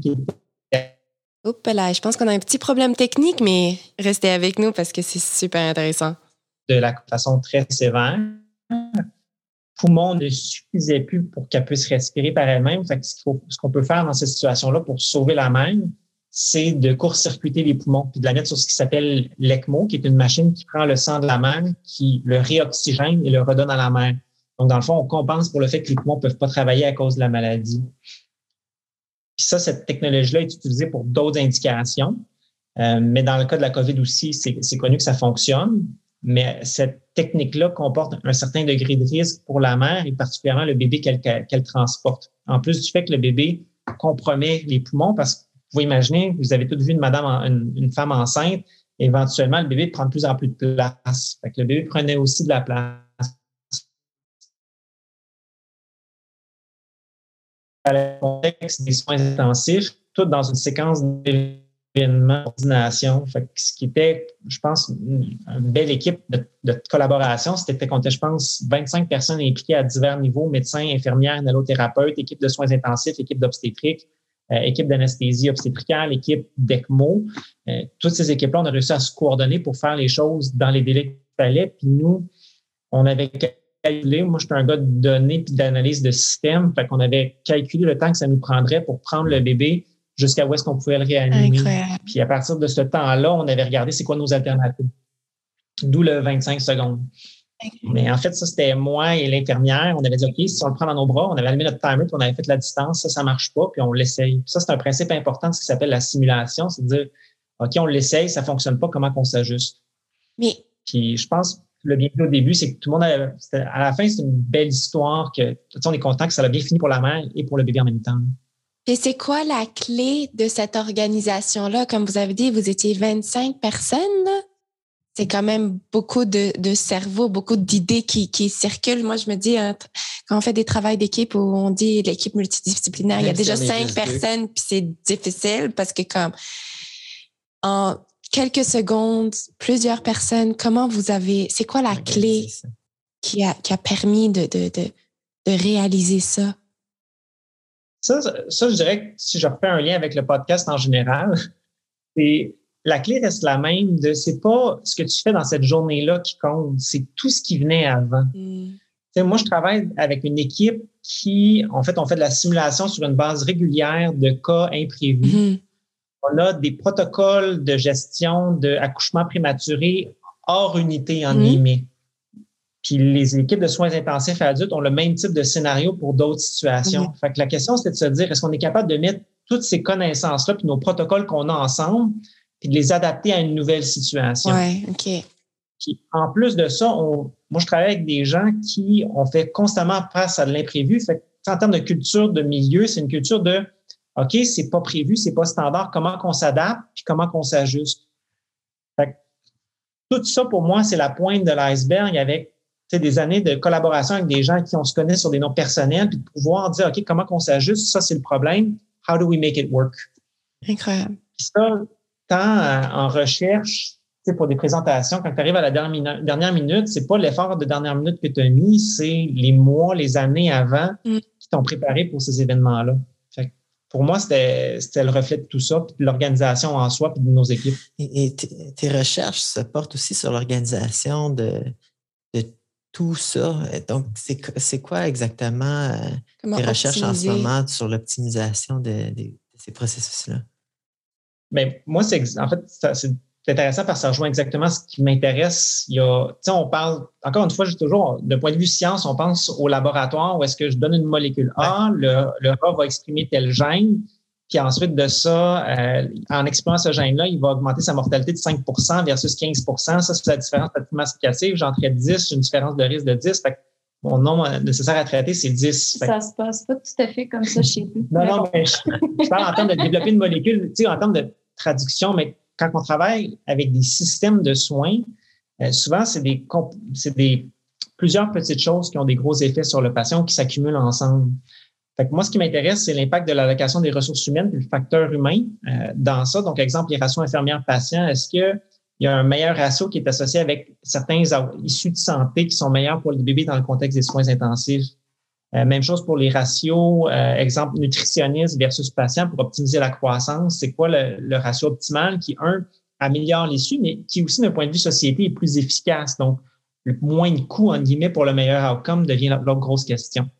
[SPEAKER 4] qui
[SPEAKER 2] Oups là, je pense qu'on a un petit problème technique, mais restez avec nous parce que c'est super intéressant.
[SPEAKER 4] De la façon très sévère poumons ne suffisait plus pour qu'elle puisse respirer par elle-même. ce qu'on peut faire dans cette situation-là pour sauver la mère, c'est de court-circuiter les poumons, puis de la mettre sur ce qui s'appelle l'ECMO, qui est une machine qui prend le sang de la mère, qui le réoxygène et le redonne à la mère. Donc, dans le fond, on compense pour le fait que les poumons ne peuvent pas travailler à cause de la maladie. Puis ça, cette technologie-là est utilisée pour d'autres indications. Euh, mais dans le cas de la COVID aussi, c'est connu que ça fonctionne. Mais cette technique-là comporte un certain degré de risque pour la mère et particulièrement le bébé qu'elle transporte. En plus du fait que le bébé compromet les poumons, parce que vous pouvez imaginer, vous avez toutes vu une madame, une, femme enceinte, éventuellement, le bébé prend de plus en plus de place. Fait que le bébé prenait aussi de la place. Le contexte des soins intensifs, tout dans une séquence de coordination. ce qui était, je pense, une, belle équipe de, collaboration, c'était qu'on je pense, 25 personnes impliquées à divers niveaux, médecins, infirmières, nalothérapeutes, équipe de soins intensifs, équipe d'obstétrique, euh, équipe d'anesthésie obstétricale, équipe d'ECMO. Euh, toutes ces équipes-là, on a réussi à se coordonner pour faire les choses dans les délais qu'il fallait. Puis nous, on avait calculé, moi, je suis un gars de données et d'analyse de système, fait qu'on avait calculé le temps que ça nous prendrait pour prendre le bébé jusqu'à où est-ce qu'on pouvait le réanimer. Puis à partir de ce temps-là, on avait regardé c'est quoi nos alternatives. D'où le 25 secondes. Mais en fait, ça, c'était moi et l'infirmière. On avait dit, OK, si on le prend dans nos bras, on avait allumé notre timer, puis on avait fait la distance, ça, ça marche pas, puis on l'essaye. Ça, c'est un principe important de ce qui s'appelle la simulation, c'est de dire, OK, on l'essaye, ça fonctionne pas, comment qu'on s'ajuste?
[SPEAKER 2] Mais.
[SPEAKER 4] Puis je pense le bien au début, c'est que tout le monde à la fin, c'est une belle histoire que, on est content que ça a bien fini pour la mère et pour le bébé en même temps.
[SPEAKER 2] Et c'est quoi la clé de cette organisation-là? Comme vous avez dit, vous étiez 25 personnes. C'est quand même beaucoup de, de cerveaux, beaucoup d'idées qui, qui circulent. Moi, je me dis, hein, quand on fait des travaux d'équipe où on dit l'équipe multidisciplinaire, il y a déjà cinq personnes, puis c'est difficile parce que comme en quelques secondes, plusieurs personnes, comment vous avez, c'est quoi la clé qui a, qui a permis de, de, de, de réaliser ça?
[SPEAKER 4] Ça, ça, je dirais que si je refais un lien avec le podcast en général, c'est la clé reste la même de c'est pas ce que tu fais dans cette journée-là qui compte, c'est tout ce qui venait avant. Mm. Moi, je travaille avec une équipe qui, en fait, on fait de la simulation sur une base régulière de cas imprévus. Mm-hmm. On a des protocoles de gestion d'accouchement prématuré hors unité en mm Puis les équipes de soins intensifs adultes ont le même type de scénario pour d'autres situations. Mm-hmm. Fait que la question, c'est de se dire, est-ce qu'on est capable de mettre toutes ces connaissances-là, puis nos protocoles qu'on a ensemble, puis de les adapter à une nouvelle situation?
[SPEAKER 2] Oui, OK.
[SPEAKER 4] Puis en plus de ça, on, moi, je travaille avec des gens qui ont fait constamment face à de l'imprévu. Fait en termes de culture de milieu, c'est une culture de OK, c'est pas prévu, c'est pas standard, comment qu'on s'adapte, puis comment qu'on s'ajuste? Tout ça, pour moi, c'est la pointe de l'iceberg avec des années de collaboration avec des gens qui on se connaît sur des noms personnels, puis de pouvoir dire OK, comment qu'on s'ajuste, ça c'est le problème. How do we make it work?
[SPEAKER 2] Incroyable.
[SPEAKER 4] ça, tant en recherche pour des présentations, quand tu arrives à la dernière minute, c'est pas l'effort de dernière minute que tu as mis, c'est les mois, les années avant mm. qui t'ont préparé pour ces événements-là. Pour moi, c'était le reflet de tout ça, puis de l'organisation en soi, puis de nos équipes.
[SPEAKER 1] Et, tes recherches se portent aussi sur l'organisation de, de tout ça. Donc, c'est quoi exactement euh, tes recherches en ce moment sur l'optimisation de, de, ces processus-là?
[SPEAKER 4] Bien, moi, c'est en fait, c'est c'est intéressant parce que ça rejoint exactement ce qui m'intéresse. Il y a, tu sais, on parle, encore une fois, j'ai toujours, de point de vue science, on pense au laboratoire où est-ce que je donne une molécule A, le, le rat va exprimer tel gène, puis ensuite de ça, euh, en exprimant ce gène-là, il va augmenter sa mortalité de 5% versus 15% Ça, c'est la différence significative. J'en traite 10, j'ai une différence de risque de 10. Fait mon nombre nécessaire à traiter, c'est 10.
[SPEAKER 3] Ça se passe pas tout à fait comme ça chez vous.
[SPEAKER 4] non, non, mais je, je, parle en termes de développer une molécule, tu sais, en termes de traduction, mais quand on travaille avec des systèmes de soins, euh, souvent, c'est des, des, plusieurs petites choses qui ont des gros effets sur le patient qui s'accumulent ensemble. Fait que moi, ce qui m'intéresse, c'est l'impact de l'allocation des ressources humaines et le facteur humain euh, dans ça. Donc, exemple, les ratios infirmières-patients, est-ce qu'il y a un meilleur ratio qui est associé avec certains issus de santé qui sont meilleurs pour les bébés dans le contexte des soins intensifs? Euh, même chose pour les ratios, euh, exemple nutritionniste versus patient pour optimiser la croissance. C'est quoi le, ratio optimal qui, un, améliore l'issue, mais qui aussi, d'un point de vue société, est plus efficace. Donc, le moins de coûts, en guillemets, pour le meilleur outcome devient l'autre grosse question.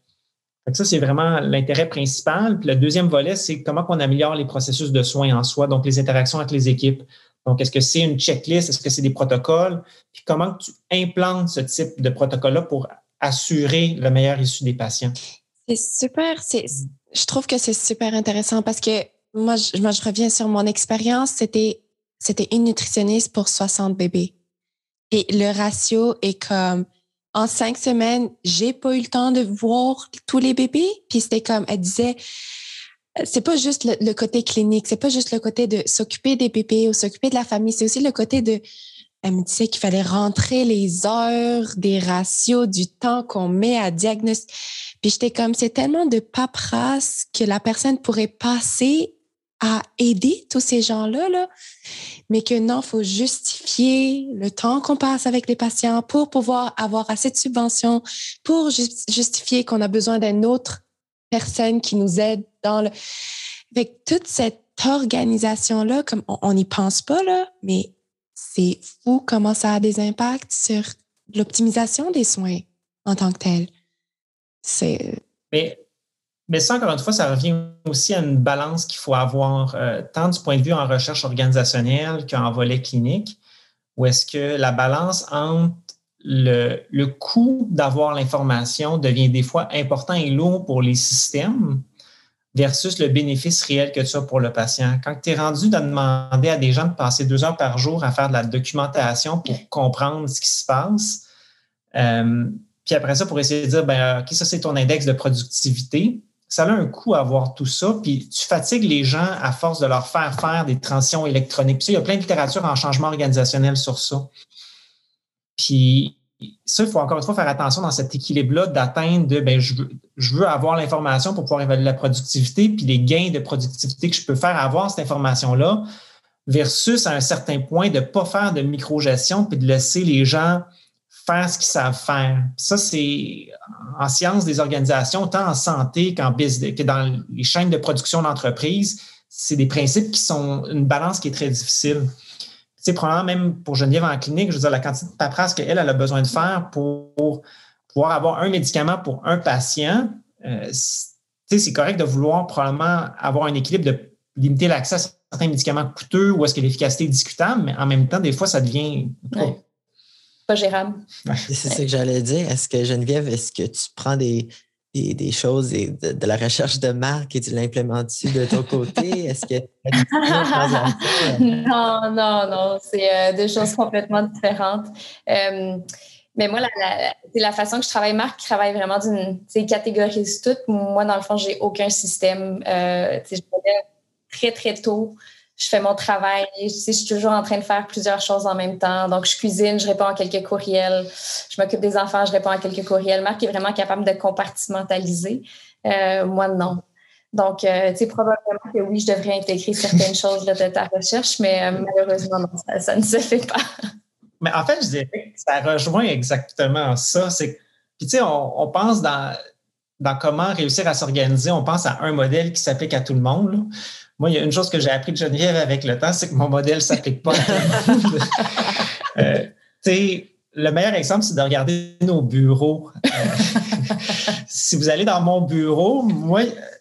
[SPEAKER 4] ça, c'est vraiment l'intérêt principal. Puis le deuxième volet, c'est comment on améliore les processus de soins en soi, donc les interactions avec les équipes. Donc, est-ce que c'est une checklist? Est-ce que c'est des protocoles? Puis comment tu implantes ce type de protocole-là pour assurer le meilleur issue des patients.
[SPEAKER 2] C'est super. je trouve que c'est super intéressant parce que moi, je, moi, je reviens sur mon expérience. C'était, c'était une nutritionniste pour 60 bébés. Et le ratio est comme, en cinq semaines, j'ai pas eu le temps de voir tous les bébés. Puis c'était comme, elle disait, c'est pas juste le, le côté clinique, c'est pas juste le côté de s'occuper des bébés ou s'occuper de la famille, c'est aussi le côté de elle me disait qu'il fallait rentrer les heures, des ratios, du temps qu'on met à diagnostiquer. Puis j'étais comme, c'est tellement de paperasse que la personne pourrait passer à aider tous ces gens-là, là, mais que non, faut justifier le temps qu'on passe avec les patients pour pouvoir avoir assez de subventions, pour justifier qu'on a besoin d'une autre personne qui nous aide dans le... Avec toute cette organisation-là, comme on n'y pense pas, là, mais c'est fou comment ça a des impacts sur l'optimisation des soins en tant que tel. C'est.
[SPEAKER 4] Mais, mais ça, encore une fois, ça revient aussi à une balance qu'il faut avoir, euh, tant du point de vue en recherche organisationnelle qu'en volet clinique, où est-ce que la balance entre le, le coût d'avoir l'information devient des fois important et lourd pour les systèmes, versus le bénéfice réel que tu as pour le patient. Quand tu es rendu de demander à des gens de passer deux heures par jour à faire de la documentation pour comprendre ce qui se passe, euh, puis après ça, pour essayer de dire, ben, OK, ça, c'est ton index de productivité, ça a un coût à avoir tout ça, puis tu fatigues les gens à force de leur faire faire des transitions électroniques. Puis il y a plein de littérature en changement organisationnel sur ça. Puis ça, il faut encore une fois faire attention dans cet équilibre-là d'atteindre de ben, je, veux, je veux avoir l'information pour pouvoir évaluer la productivité, puis les gains de productivité que je peux faire avoir cette information-là versus à un certain point de ne pas faire de micro-gestion puis de laisser les gens faire ce qu'ils savent faire. Ça, c'est en sciences des organisations, tant en santé qu'en business, que dans les chaînes de production d'entreprise, c'est des principes qui sont une balance qui est très difficile. C'est probablement même pour Geneviève en clinique, je veux dire, la quantité de paperasse qu'elle, elle a besoin de faire pour pouvoir avoir un médicament pour un patient, euh, c'est correct de vouloir probablement avoir un équilibre de limiter l'accès à certains médicaments coûteux ou est-ce que l'efficacité est discutable, mais en même temps, des fois, ça devient
[SPEAKER 3] pas gérable.
[SPEAKER 1] C'est ça que j'allais dire. Est-ce que Geneviève, est-ce que tu prends des, des, choses et de, la recherche de marque et tu l'implémentes de ton côté? Est-ce que
[SPEAKER 3] Non, non, non. C'est euh, deux choses complètement différentes. Euh, mais moi, la, la, façon que je travaille, Marc travaille vraiment d'une catégorise tout. Moi, dans le fond, j'ai aucun système. Euh, je très, très tôt je fais mon travail. Je, suis toujours en train de faire plusieurs choses en même temps. Donc, je cuisine, je réponds à quelques courriels. Je m'occupe des enfants, je réponds à quelques courriels. Marc est vraiment capable de compartimentaliser. Euh, moi, non. Donc, euh, tu sais, probablement que oui, je devrais intégrer certaines choses de ta recherche, mais euh, malheureusement, non, ça, ne se fait pas.
[SPEAKER 4] Mais en fait, je dirais que ça rejoint exactement ça. C'est, puis, tu sais, on, on, pense dans, dans comment réussir à s'organiser, on pense à un modèle qui s'applique à tout le monde. Là. Moi, il y a une chose que j'ai appris de Geneviève avec le temps, c'est que mon modèle ne s'applique pas à tout le monde. Euh, le meilleur exemple, c'est de regarder nos bureaux. Euh, si vous allez dans mon bureau, moi,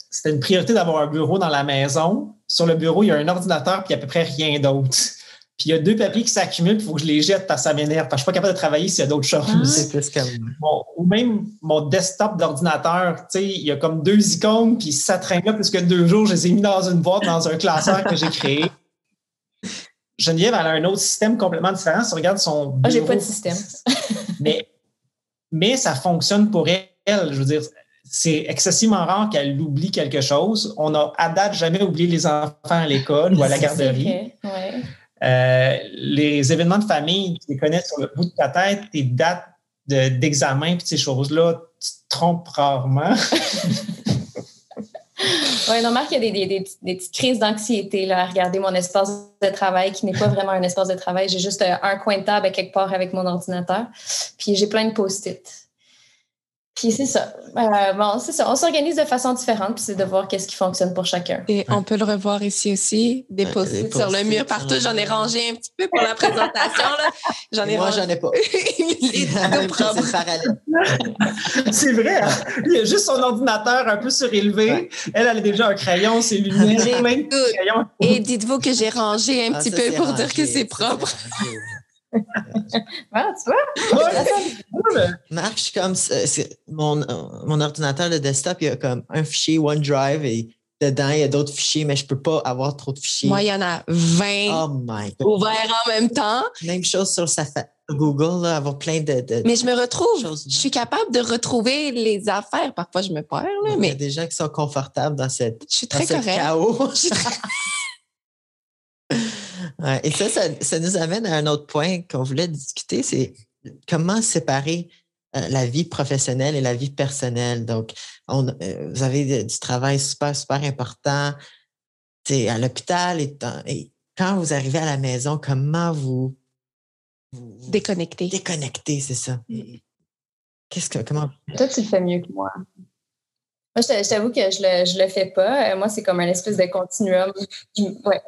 [SPEAKER 4] c'était une priorité d'avoir un bureau dans la maison. Sur le bureau, il y a un ordinateur puis à peu près rien d'autre. Puis il y a deux papiers qui s'accumulent, il faut que je les jette parce que ça m'énerve. Parce que je ne suis pas capable de travailler s'il y a d'autres choses. Ah. ou même mon desktop d'ordinateur, il y a comme deux icônes, puis ça traîne là plus que deux jours. Je les ai mis dans une boîte, dans un classeur que j'ai créé. Geneviève, elle a un autre système complètement différent. Si on regarde son bureau,
[SPEAKER 3] ah, j'ai pas de système.
[SPEAKER 4] mais, mais ça fonctionne pour elle. Je veux dire, c'est excessivement rare qu'elle oublie quelque chose. On n'a à date jamais oublié les enfants à l'école ou à la garderie. Ouais. Euh, les événements de famille, tu les connais sur le bout de ta tête, tes dates d'examen, puis ces choses-là, tu te trompes rarement.
[SPEAKER 3] oui, non, Marc, il y a des petites crises d'anxiété à regarder mon espace de travail qui n'est pas vraiment un espace de travail. J'ai juste euh, un coin de table quelque part avec mon ordinateur. Puis j'ai plein de post-it. Puis c'est ça. Euh, bon, c'est ça. On s'organise de façon différente, puis c'est de voir qu'est-ce qui fonctionne pour chacun.
[SPEAKER 2] Et on peut le revoir ici aussi, des post-it sur le mur partout. J'en ai rangé un petit peu pour la présentation.
[SPEAKER 1] J'en ai Moi, j'en ai pas.
[SPEAKER 4] c'est vrai. Hein? Il y a juste son ordinateur un peu surélevé. Elle, elle a déjà un crayon, ses lunettes,
[SPEAKER 2] Et dites-vous que j'ai rangé un ah, petit peu pour dire que c'est propre.
[SPEAKER 3] Ah, tu vois?
[SPEAKER 1] Marche comme mon, mon ordinateur, le desktop, il y a comme un fichier OneDrive et dedans, il y a d'autres fichiers, mais je ne peux pas avoir trop de fichiers.
[SPEAKER 2] Moi, il y en a 20 ouverts en même temps.
[SPEAKER 1] Même chose sur Google, là, avoir plein de,
[SPEAKER 2] Mais je me retrouve, je suis capable de retrouver les affaires. Parfois, je me perds. Là, mais...
[SPEAKER 1] Il y a des gens qui sont confortables dans cette
[SPEAKER 2] je suis très
[SPEAKER 1] chaos. et ça, ça, nous amène à un autre point qu'on voulait discuter, c'est comment séparer euh, la vie professionnelle et la vie personnelle. Donc, on, euh, vous avez du travail super, super important à l'hôpital et, quand vous arrivez à la maison, comment vous,
[SPEAKER 2] déconnecter.
[SPEAKER 1] Déconnecter, c'est ça? Qu'est-ce que comment
[SPEAKER 3] Toi, tu le fais mieux que moi. Moi, je t'avoue que je le, le fais pas. Euh, moi, c'est comme un espèce de continuum. ouais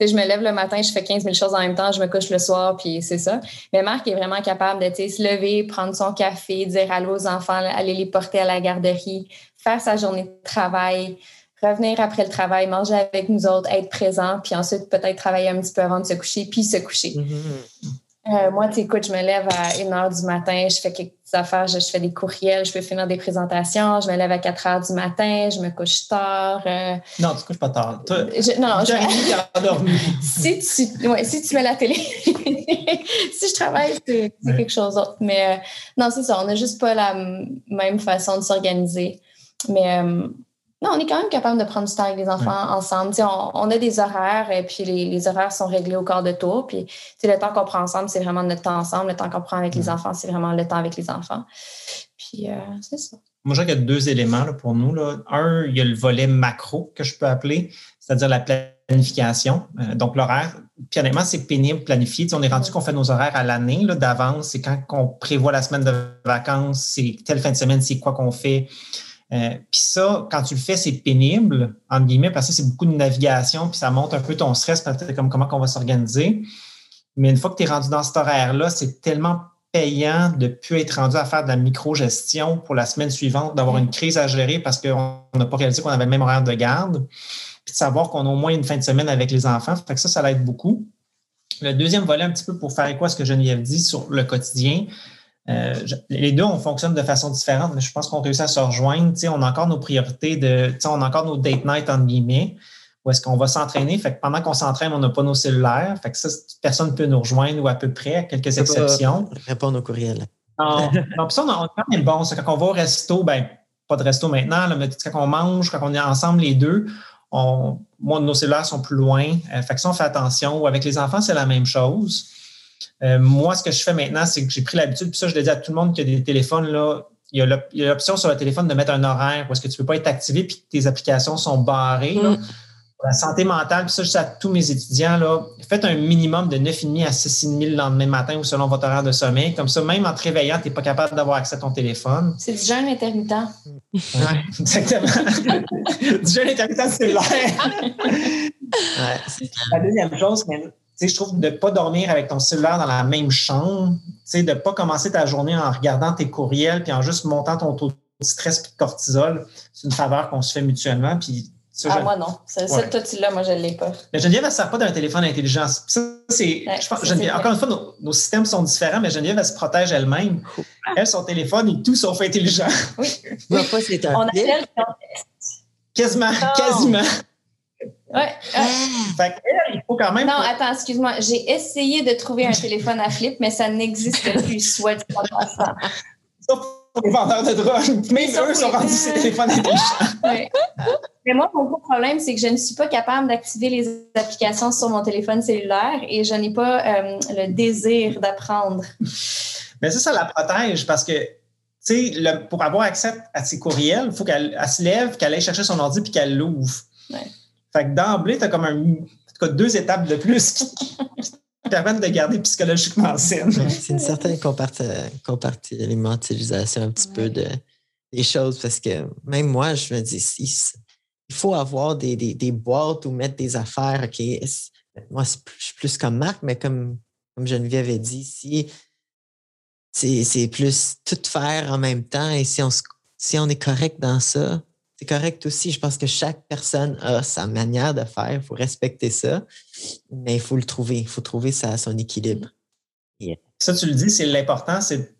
[SPEAKER 3] je me lève le matin, je fais 15 000 choses en même temps, je me couche le soir, puis c'est ça. Mais Marc est vraiment capable de se lever, prendre son café, dire allô aux enfants, aller les porter à la garderie, faire sa journée de travail, revenir après le travail, manger avec nous autres, être présent, puis ensuite peut-être travailler un petit peu avant de se coucher, puis se coucher. Mm-hmm. Euh, moi, tu écoute, je me lève à 1 h du matin, je fais quelques affaires, je, fais des courriels, je peux finir des présentations, je me lève à 4 h du matin, je me couche tard. Euh.
[SPEAKER 4] non, tu ne couches pas tard.
[SPEAKER 3] non, non, je... si, tu, ouais, si tu mets la télé, si je travaille, c'est quelque chose d'autre. Mais euh, non, c'est ça, on n'a juste pas la même façon de s'organiser. Mais non, on est quand même capable de prendre du temps avec les enfants ensemble. On, a des horaires et puis les, horaires sont réglés au quart de tour. Puis le temps qu'on prend ensemble, c'est vraiment notre temps ensemble. Le temps qu'on prend avec les enfants, c'est vraiment le temps avec les enfants. Puis euh, c'est ça.
[SPEAKER 4] Moi, je crois qu'il y a deux éléments pour nous. Là. Un, il y a le volet macro que je peux appeler, c'est-à-dire la planification. Euh, donc, l'horaire, puis honnêtement, c'est pénible planifier. on est rendu qu'on fait nos horaires à l'année d'avance. C'est quand on prévoit la semaine de vacances, c'est telle fin de semaine, c'est quoi qu'on fait. Euh, puis ça, quand tu le fais, c'est pénible, entre guillemets, parce que c'est beaucoup de navigation, puis ça monte un peu ton stress, peut-être comme comment on va s'organiser. Mais une fois que tu es rendu dans cet horaire-là, c'est tellement payant de ne plus être rendu à faire de la micro-gestion pour la semaine suivante, d'avoir une crise à gérer parce qu'on n'a pas réalisé qu'on avait le même horaire de garde, puis de savoir qu'on a au moins une fin de semaine avec les enfants. Fait que ça, ça l'aide beaucoup. Le deuxième volet, un petit peu pour faire quoi ce que Geneviève dit sur le quotidien, euh, les deux, on fonctionne de façon différente, mais je pense qu'on réussit à se rejoindre. on a encore nos priorités de, on a encore nos date night entre guillemets, où est-ce qu'on va s'entraîner. Fait que pendant qu'on s'entraîne, on n'a pas nos cellulaires. Fait que ça, personne ne peut nous rejoindre ou à peu près, à quelques exceptions.
[SPEAKER 1] répondre aux courriels.
[SPEAKER 4] Non, non ça, on, a quand même bon. quand on va au resto, ben, pas de resto maintenant, mais quand on mange, quand on est ensemble les deux, on, moi, nos cellulaires sont plus loin. Euh, fait que ça, on fait attention. Avec les enfants, c'est la même chose. Euh, moi, ce que je fais maintenant, c'est que j'ai pris l'habitude, puis ça, je le dis à tout le monde qui a des téléphones, là, il y a l'option sur le téléphone de mettre un horaire où est-ce que tu ne peux pas être activé puis que tes applications sont barrées. Mm. la santé mentale, puis ça, je dis à tous mes étudiants, là, faites un minimum de 9,5 à 6,5 le lendemain matin ou selon votre horaire de sommeil. Comme ça, même en te réveillant, tu n'es pas capable d'avoir accès à ton téléphone.
[SPEAKER 3] C'est du jeûne intermittent.
[SPEAKER 4] Oui, exactement. du jeûne intermittent cellulaire. ouais, la deuxième chose, je trouve de ne pas dormir avec ton cellulaire dans la même chambre, de ne pas commencer ta journée en regardant tes courriels puis en juste montant ton taux de stress et de cortisol, c'est une faveur qu'on se fait mutuellement. Puis
[SPEAKER 3] ah, moi, non. Ce, ouais. là moi, je ne l'ai pas.
[SPEAKER 4] Mais Geneviève, elle ne sert pas d'un téléphone intelligent. Ça, c'est, je pense, encore une fois, nos, systèmes sont différents, mais Geneviève, elle se protège elle-même. Elle, son téléphone est tout sauf intelligent. Oui.
[SPEAKER 1] pas, c'est un On appelle
[SPEAKER 4] Quasiment, quasiment.
[SPEAKER 3] Ouais.
[SPEAKER 4] Fait il faut quand même.
[SPEAKER 3] Non, attends, excuse-moi. J'ai essayé de trouver un téléphone à flip, mais ça n'existe plus, soit dit en passant.
[SPEAKER 4] Sauf pour les vendeurs de drogue. Même eux sont rendus ces téléphones intelligents.
[SPEAKER 3] Ouais. Mais moi, mon gros problème, c'est que je ne suis pas capable d'activer les applications sur mon téléphone cellulaire et je n'ai pas euh, le désir d'apprendre.
[SPEAKER 4] Mais ça, ça la protège parce que tu sais, pour avoir accès à ses courriels, il faut qu'elle se lève, qu'elle aille chercher son ordi puis qu'elle l'ouvre. Ouais. Fait que d'emblée, tu as comme un, deux étapes de plus qui, permettent de garder psychologiquement saine.
[SPEAKER 1] C'est une certaine compartimentalisation un petit peu de, des choses parce que même moi, je me dis, il faut avoir des, des, boîtes ou mettre des affaires. OK, moi, je suis plus comme Marc, mais comme, comme Geneviève avait dit, si c'est plus tout faire en même temps et si on, si on est correct dans ça, c'est correct aussi. Je pense que chaque personne a sa manière de faire. Il faut respecter ça, mais il faut le trouver. Il faut trouver sa, son équilibre.
[SPEAKER 4] Ça, tu le dis, c'est l'important, c'est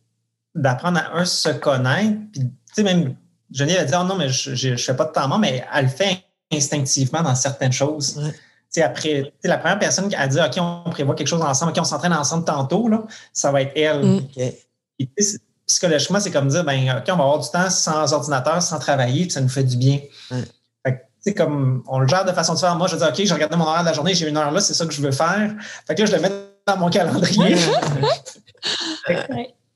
[SPEAKER 4] d'apprendre à un se connaître. Puis, tu sais, même Geneviève a dit, oh non, mais je ne fais pas de temps mort, mais elle le fait instinctivement dans certaines choses. Ouais. après, la première personne qui a dit, OK, on prévoit quelque chose ensemble, OK, on s'entraîne ensemble tantôt, là, ça va être elle. Mm psychologiquement, c'est comme dire, ben, OK, on va avoir du temps sans ordinateur, sans travailler, puis ça nous fait du bien. Fait que, comme on le gère de façon différente. Moi, je dis, OK, j'ai regardé mon horaire de la journée, j'ai une heure là, c'est ça que je veux faire. Fait que là, je le mets dans mon calendrier.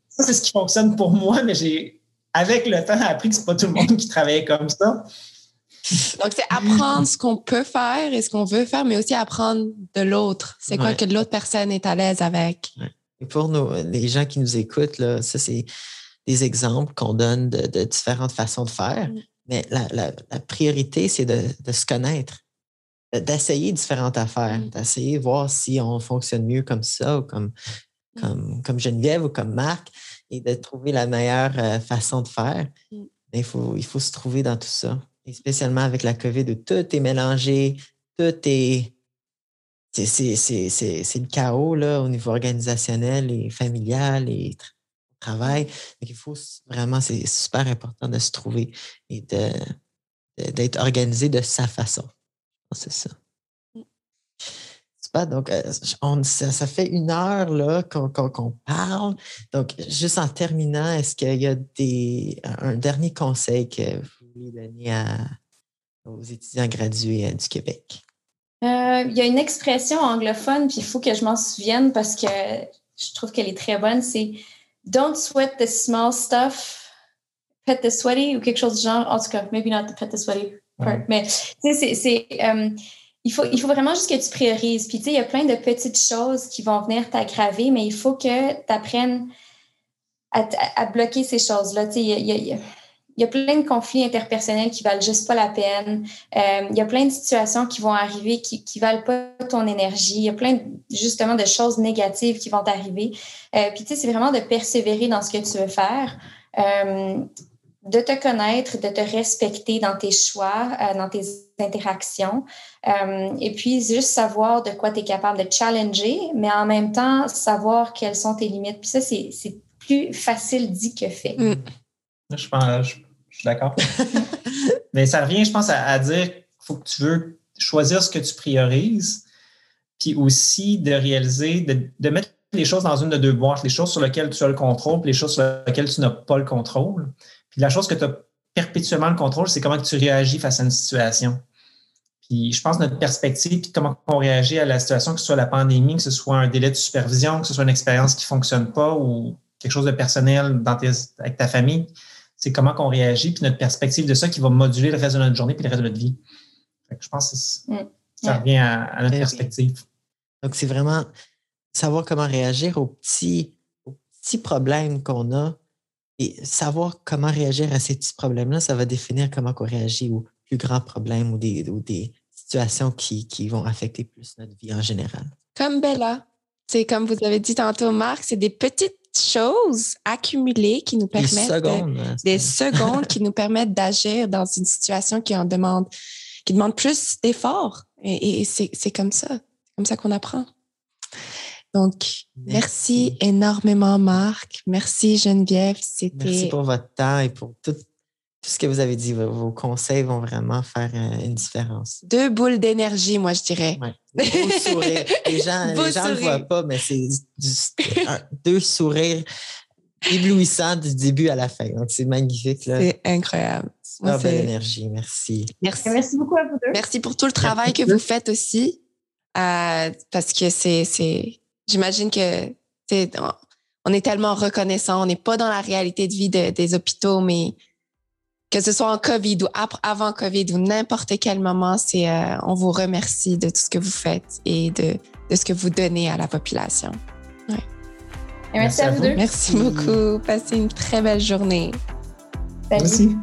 [SPEAKER 4] ça, c'est ce qui fonctionne pour moi, mais j'ai, avec le temps, appris que c'est pas tout le monde qui travaillait comme ça.
[SPEAKER 2] Donc, c'est apprendre ce qu'on peut faire et ce qu'on veut faire, mais aussi apprendre de l'autre. C'est quoi que l'autre personne est à l'aise avec.
[SPEAKER 1] Et pour les gens qui nous écoutent, là, ça, c'est des exemples qu'on donne de, différentes façons de faire. Mm. Mais la, priorité, c'est de, se connaître, d'essayer différentes affaires, mm. d'essayer de voir si on fonctionne mieux comme ça ou comme, mm. comme, comme Geneviève ou comme Marc et de trouver la meilleure euh, façon de faire. il, faut, il faut se trouver dans tout ça. Et spécialement avec la COVID où tout est mélangé, tout est c'est le chaos là, au niveau organisationnel et familial et travail. Donc, il faut vraiment, c'est super important de se trouver et d'être organisé de sa façon. C'est ça. Mmh. Super. Donc, euh, on, ça, fait une heure là qu'on parle. Donc, juste en terminant, est-ce qu'il y a des, un dernier conseil que vous voulez donner à, aux étudiants gradués euh, du Québec?
[SPEAKER 3] Euh, il y a une expression anglophone, puis il faut que je m'en souvienne parce que je trouve qu'elle est très bonne. C'est Don't sweat the small stuff, pet the sweaty ou quelque chose du genre. En tout cas, maybe not the pet the sweaty part. Mais c'est, c'est, euh, il faut, il faut vraiment juste que tu priorises. Puis, tu sais, il y a plein de petites choses qui vont venir t'aggraver, mais il faut que tu apprennes à, à, bloquer ces choses-là. Tu sais, il y a, il y a plein de conflits interpersonnels qui valent juste pas la peine. Euh, il y a plein de situations qui vont arriver qui, qui valent pas ton énergie. Il y a plein, justement, de choses négatives qui vont arriver. Euh, puis, tu sais, c'est vraiment de persévérer dans ce que tu veux faire. Euh, de te connaître, de te respecter dans tes choix, euh, dans tes interactions. Euh, et puis, juste savoir de quoi tu es capable de challenger, mais en même temps, savoir quelles sont tes limites. Puis ça, c'est plus facile dit que fait. Mm.
[SPEAKER 4] Je, pense, je, suis d'accord. Mais ça revient, je pense, à, dire qu'il faut que tu veux choisir ce que tu priorises, puis aussi de réaliser, de, mettre les choses dans une de deux boîtes, les choses sur lesquelles tu as le contrôle, puis les choses sur lesquelles tu n'as pas le contrôle. Puis la chose que tu as perpétuellement le contrôle, c'est comment tu réagis face à une situation. Puis je pense que notre perspective, puis comment on réagit à la situation, que ce soit la pandémie, que ce soit un délai de supervision, que ce soit une expérience qui ne fonctionne pas ou quelque chose de personnel dans avec ta famille, c'est comment qu'on réagit, puis notre perspective de ça qui va moduler le reste de notre journée puis le reste de notre vie. je pense que mm. ça revient à, notre perspective.
[SPEAKER 1] Donc, c'est vraiment savoir comment réagir aux petits, aux petits problèmes qu'on a et savoir comment réagir à ces petits problèmes-là, ça va définir comment on réagit aux plus grands problèmes ou des, ou des situations qui, qui vont affecter plus notre vie en général.
[SPEAKER 2] Comme Bella. C'est comme vous avez dit tantôt, Marc, c'est des petites choses accumulées qui nous permettent des
[SPEAKER 1] secondes,
[SPEAKER 2] des secondes qui nous permettent d'agir dans une situation qui en demande qui demande plus d'efforts. Et, c'est comme ça comme ça qu'on apprend. Donc merci. énormément Marc. Merci Geneviève.
[SPEAKER 1] C'était merci pour votre temps et pour tout tout ce que vous avez dit, vos, conseils vont vraiment faire euh, une différence.
[SPEAKER 2] Deux boules d'énergie, moi, je dirais.
[SPEAKER 1] Ouais. Beau sourire. Les gens ne le voient pas, mais c'est deux sourires éblouissants du début à la fin. Donc, c'est magnifique.
[SPEAKER 2] C'est incroyable.
[SPEAKER 1] Super belle énergie. Merci.
[SPEAKER 3] Merci. Merci beaucoup à vous deux.
[SPEAKER 2] Merci pour tout le travail que vous faites aussi. Euh, parce que c'est, j'imagine que on est tellement reconnaissant. On n'est pas dans la réalité de vie des hôpitaux, mais que ce soit en COVID ou avant COVID ou n'importe quel moment, c'est euh, on vous remercie de tout ce que vous faites et de, de ce que vous donnez à la population. Ouais.
[SPEAKER 3] merci, à vous deux.
[SPEAKER 2] Merci beaucoup. Passez une très belle journée.
[SPEAKER 3] Merci.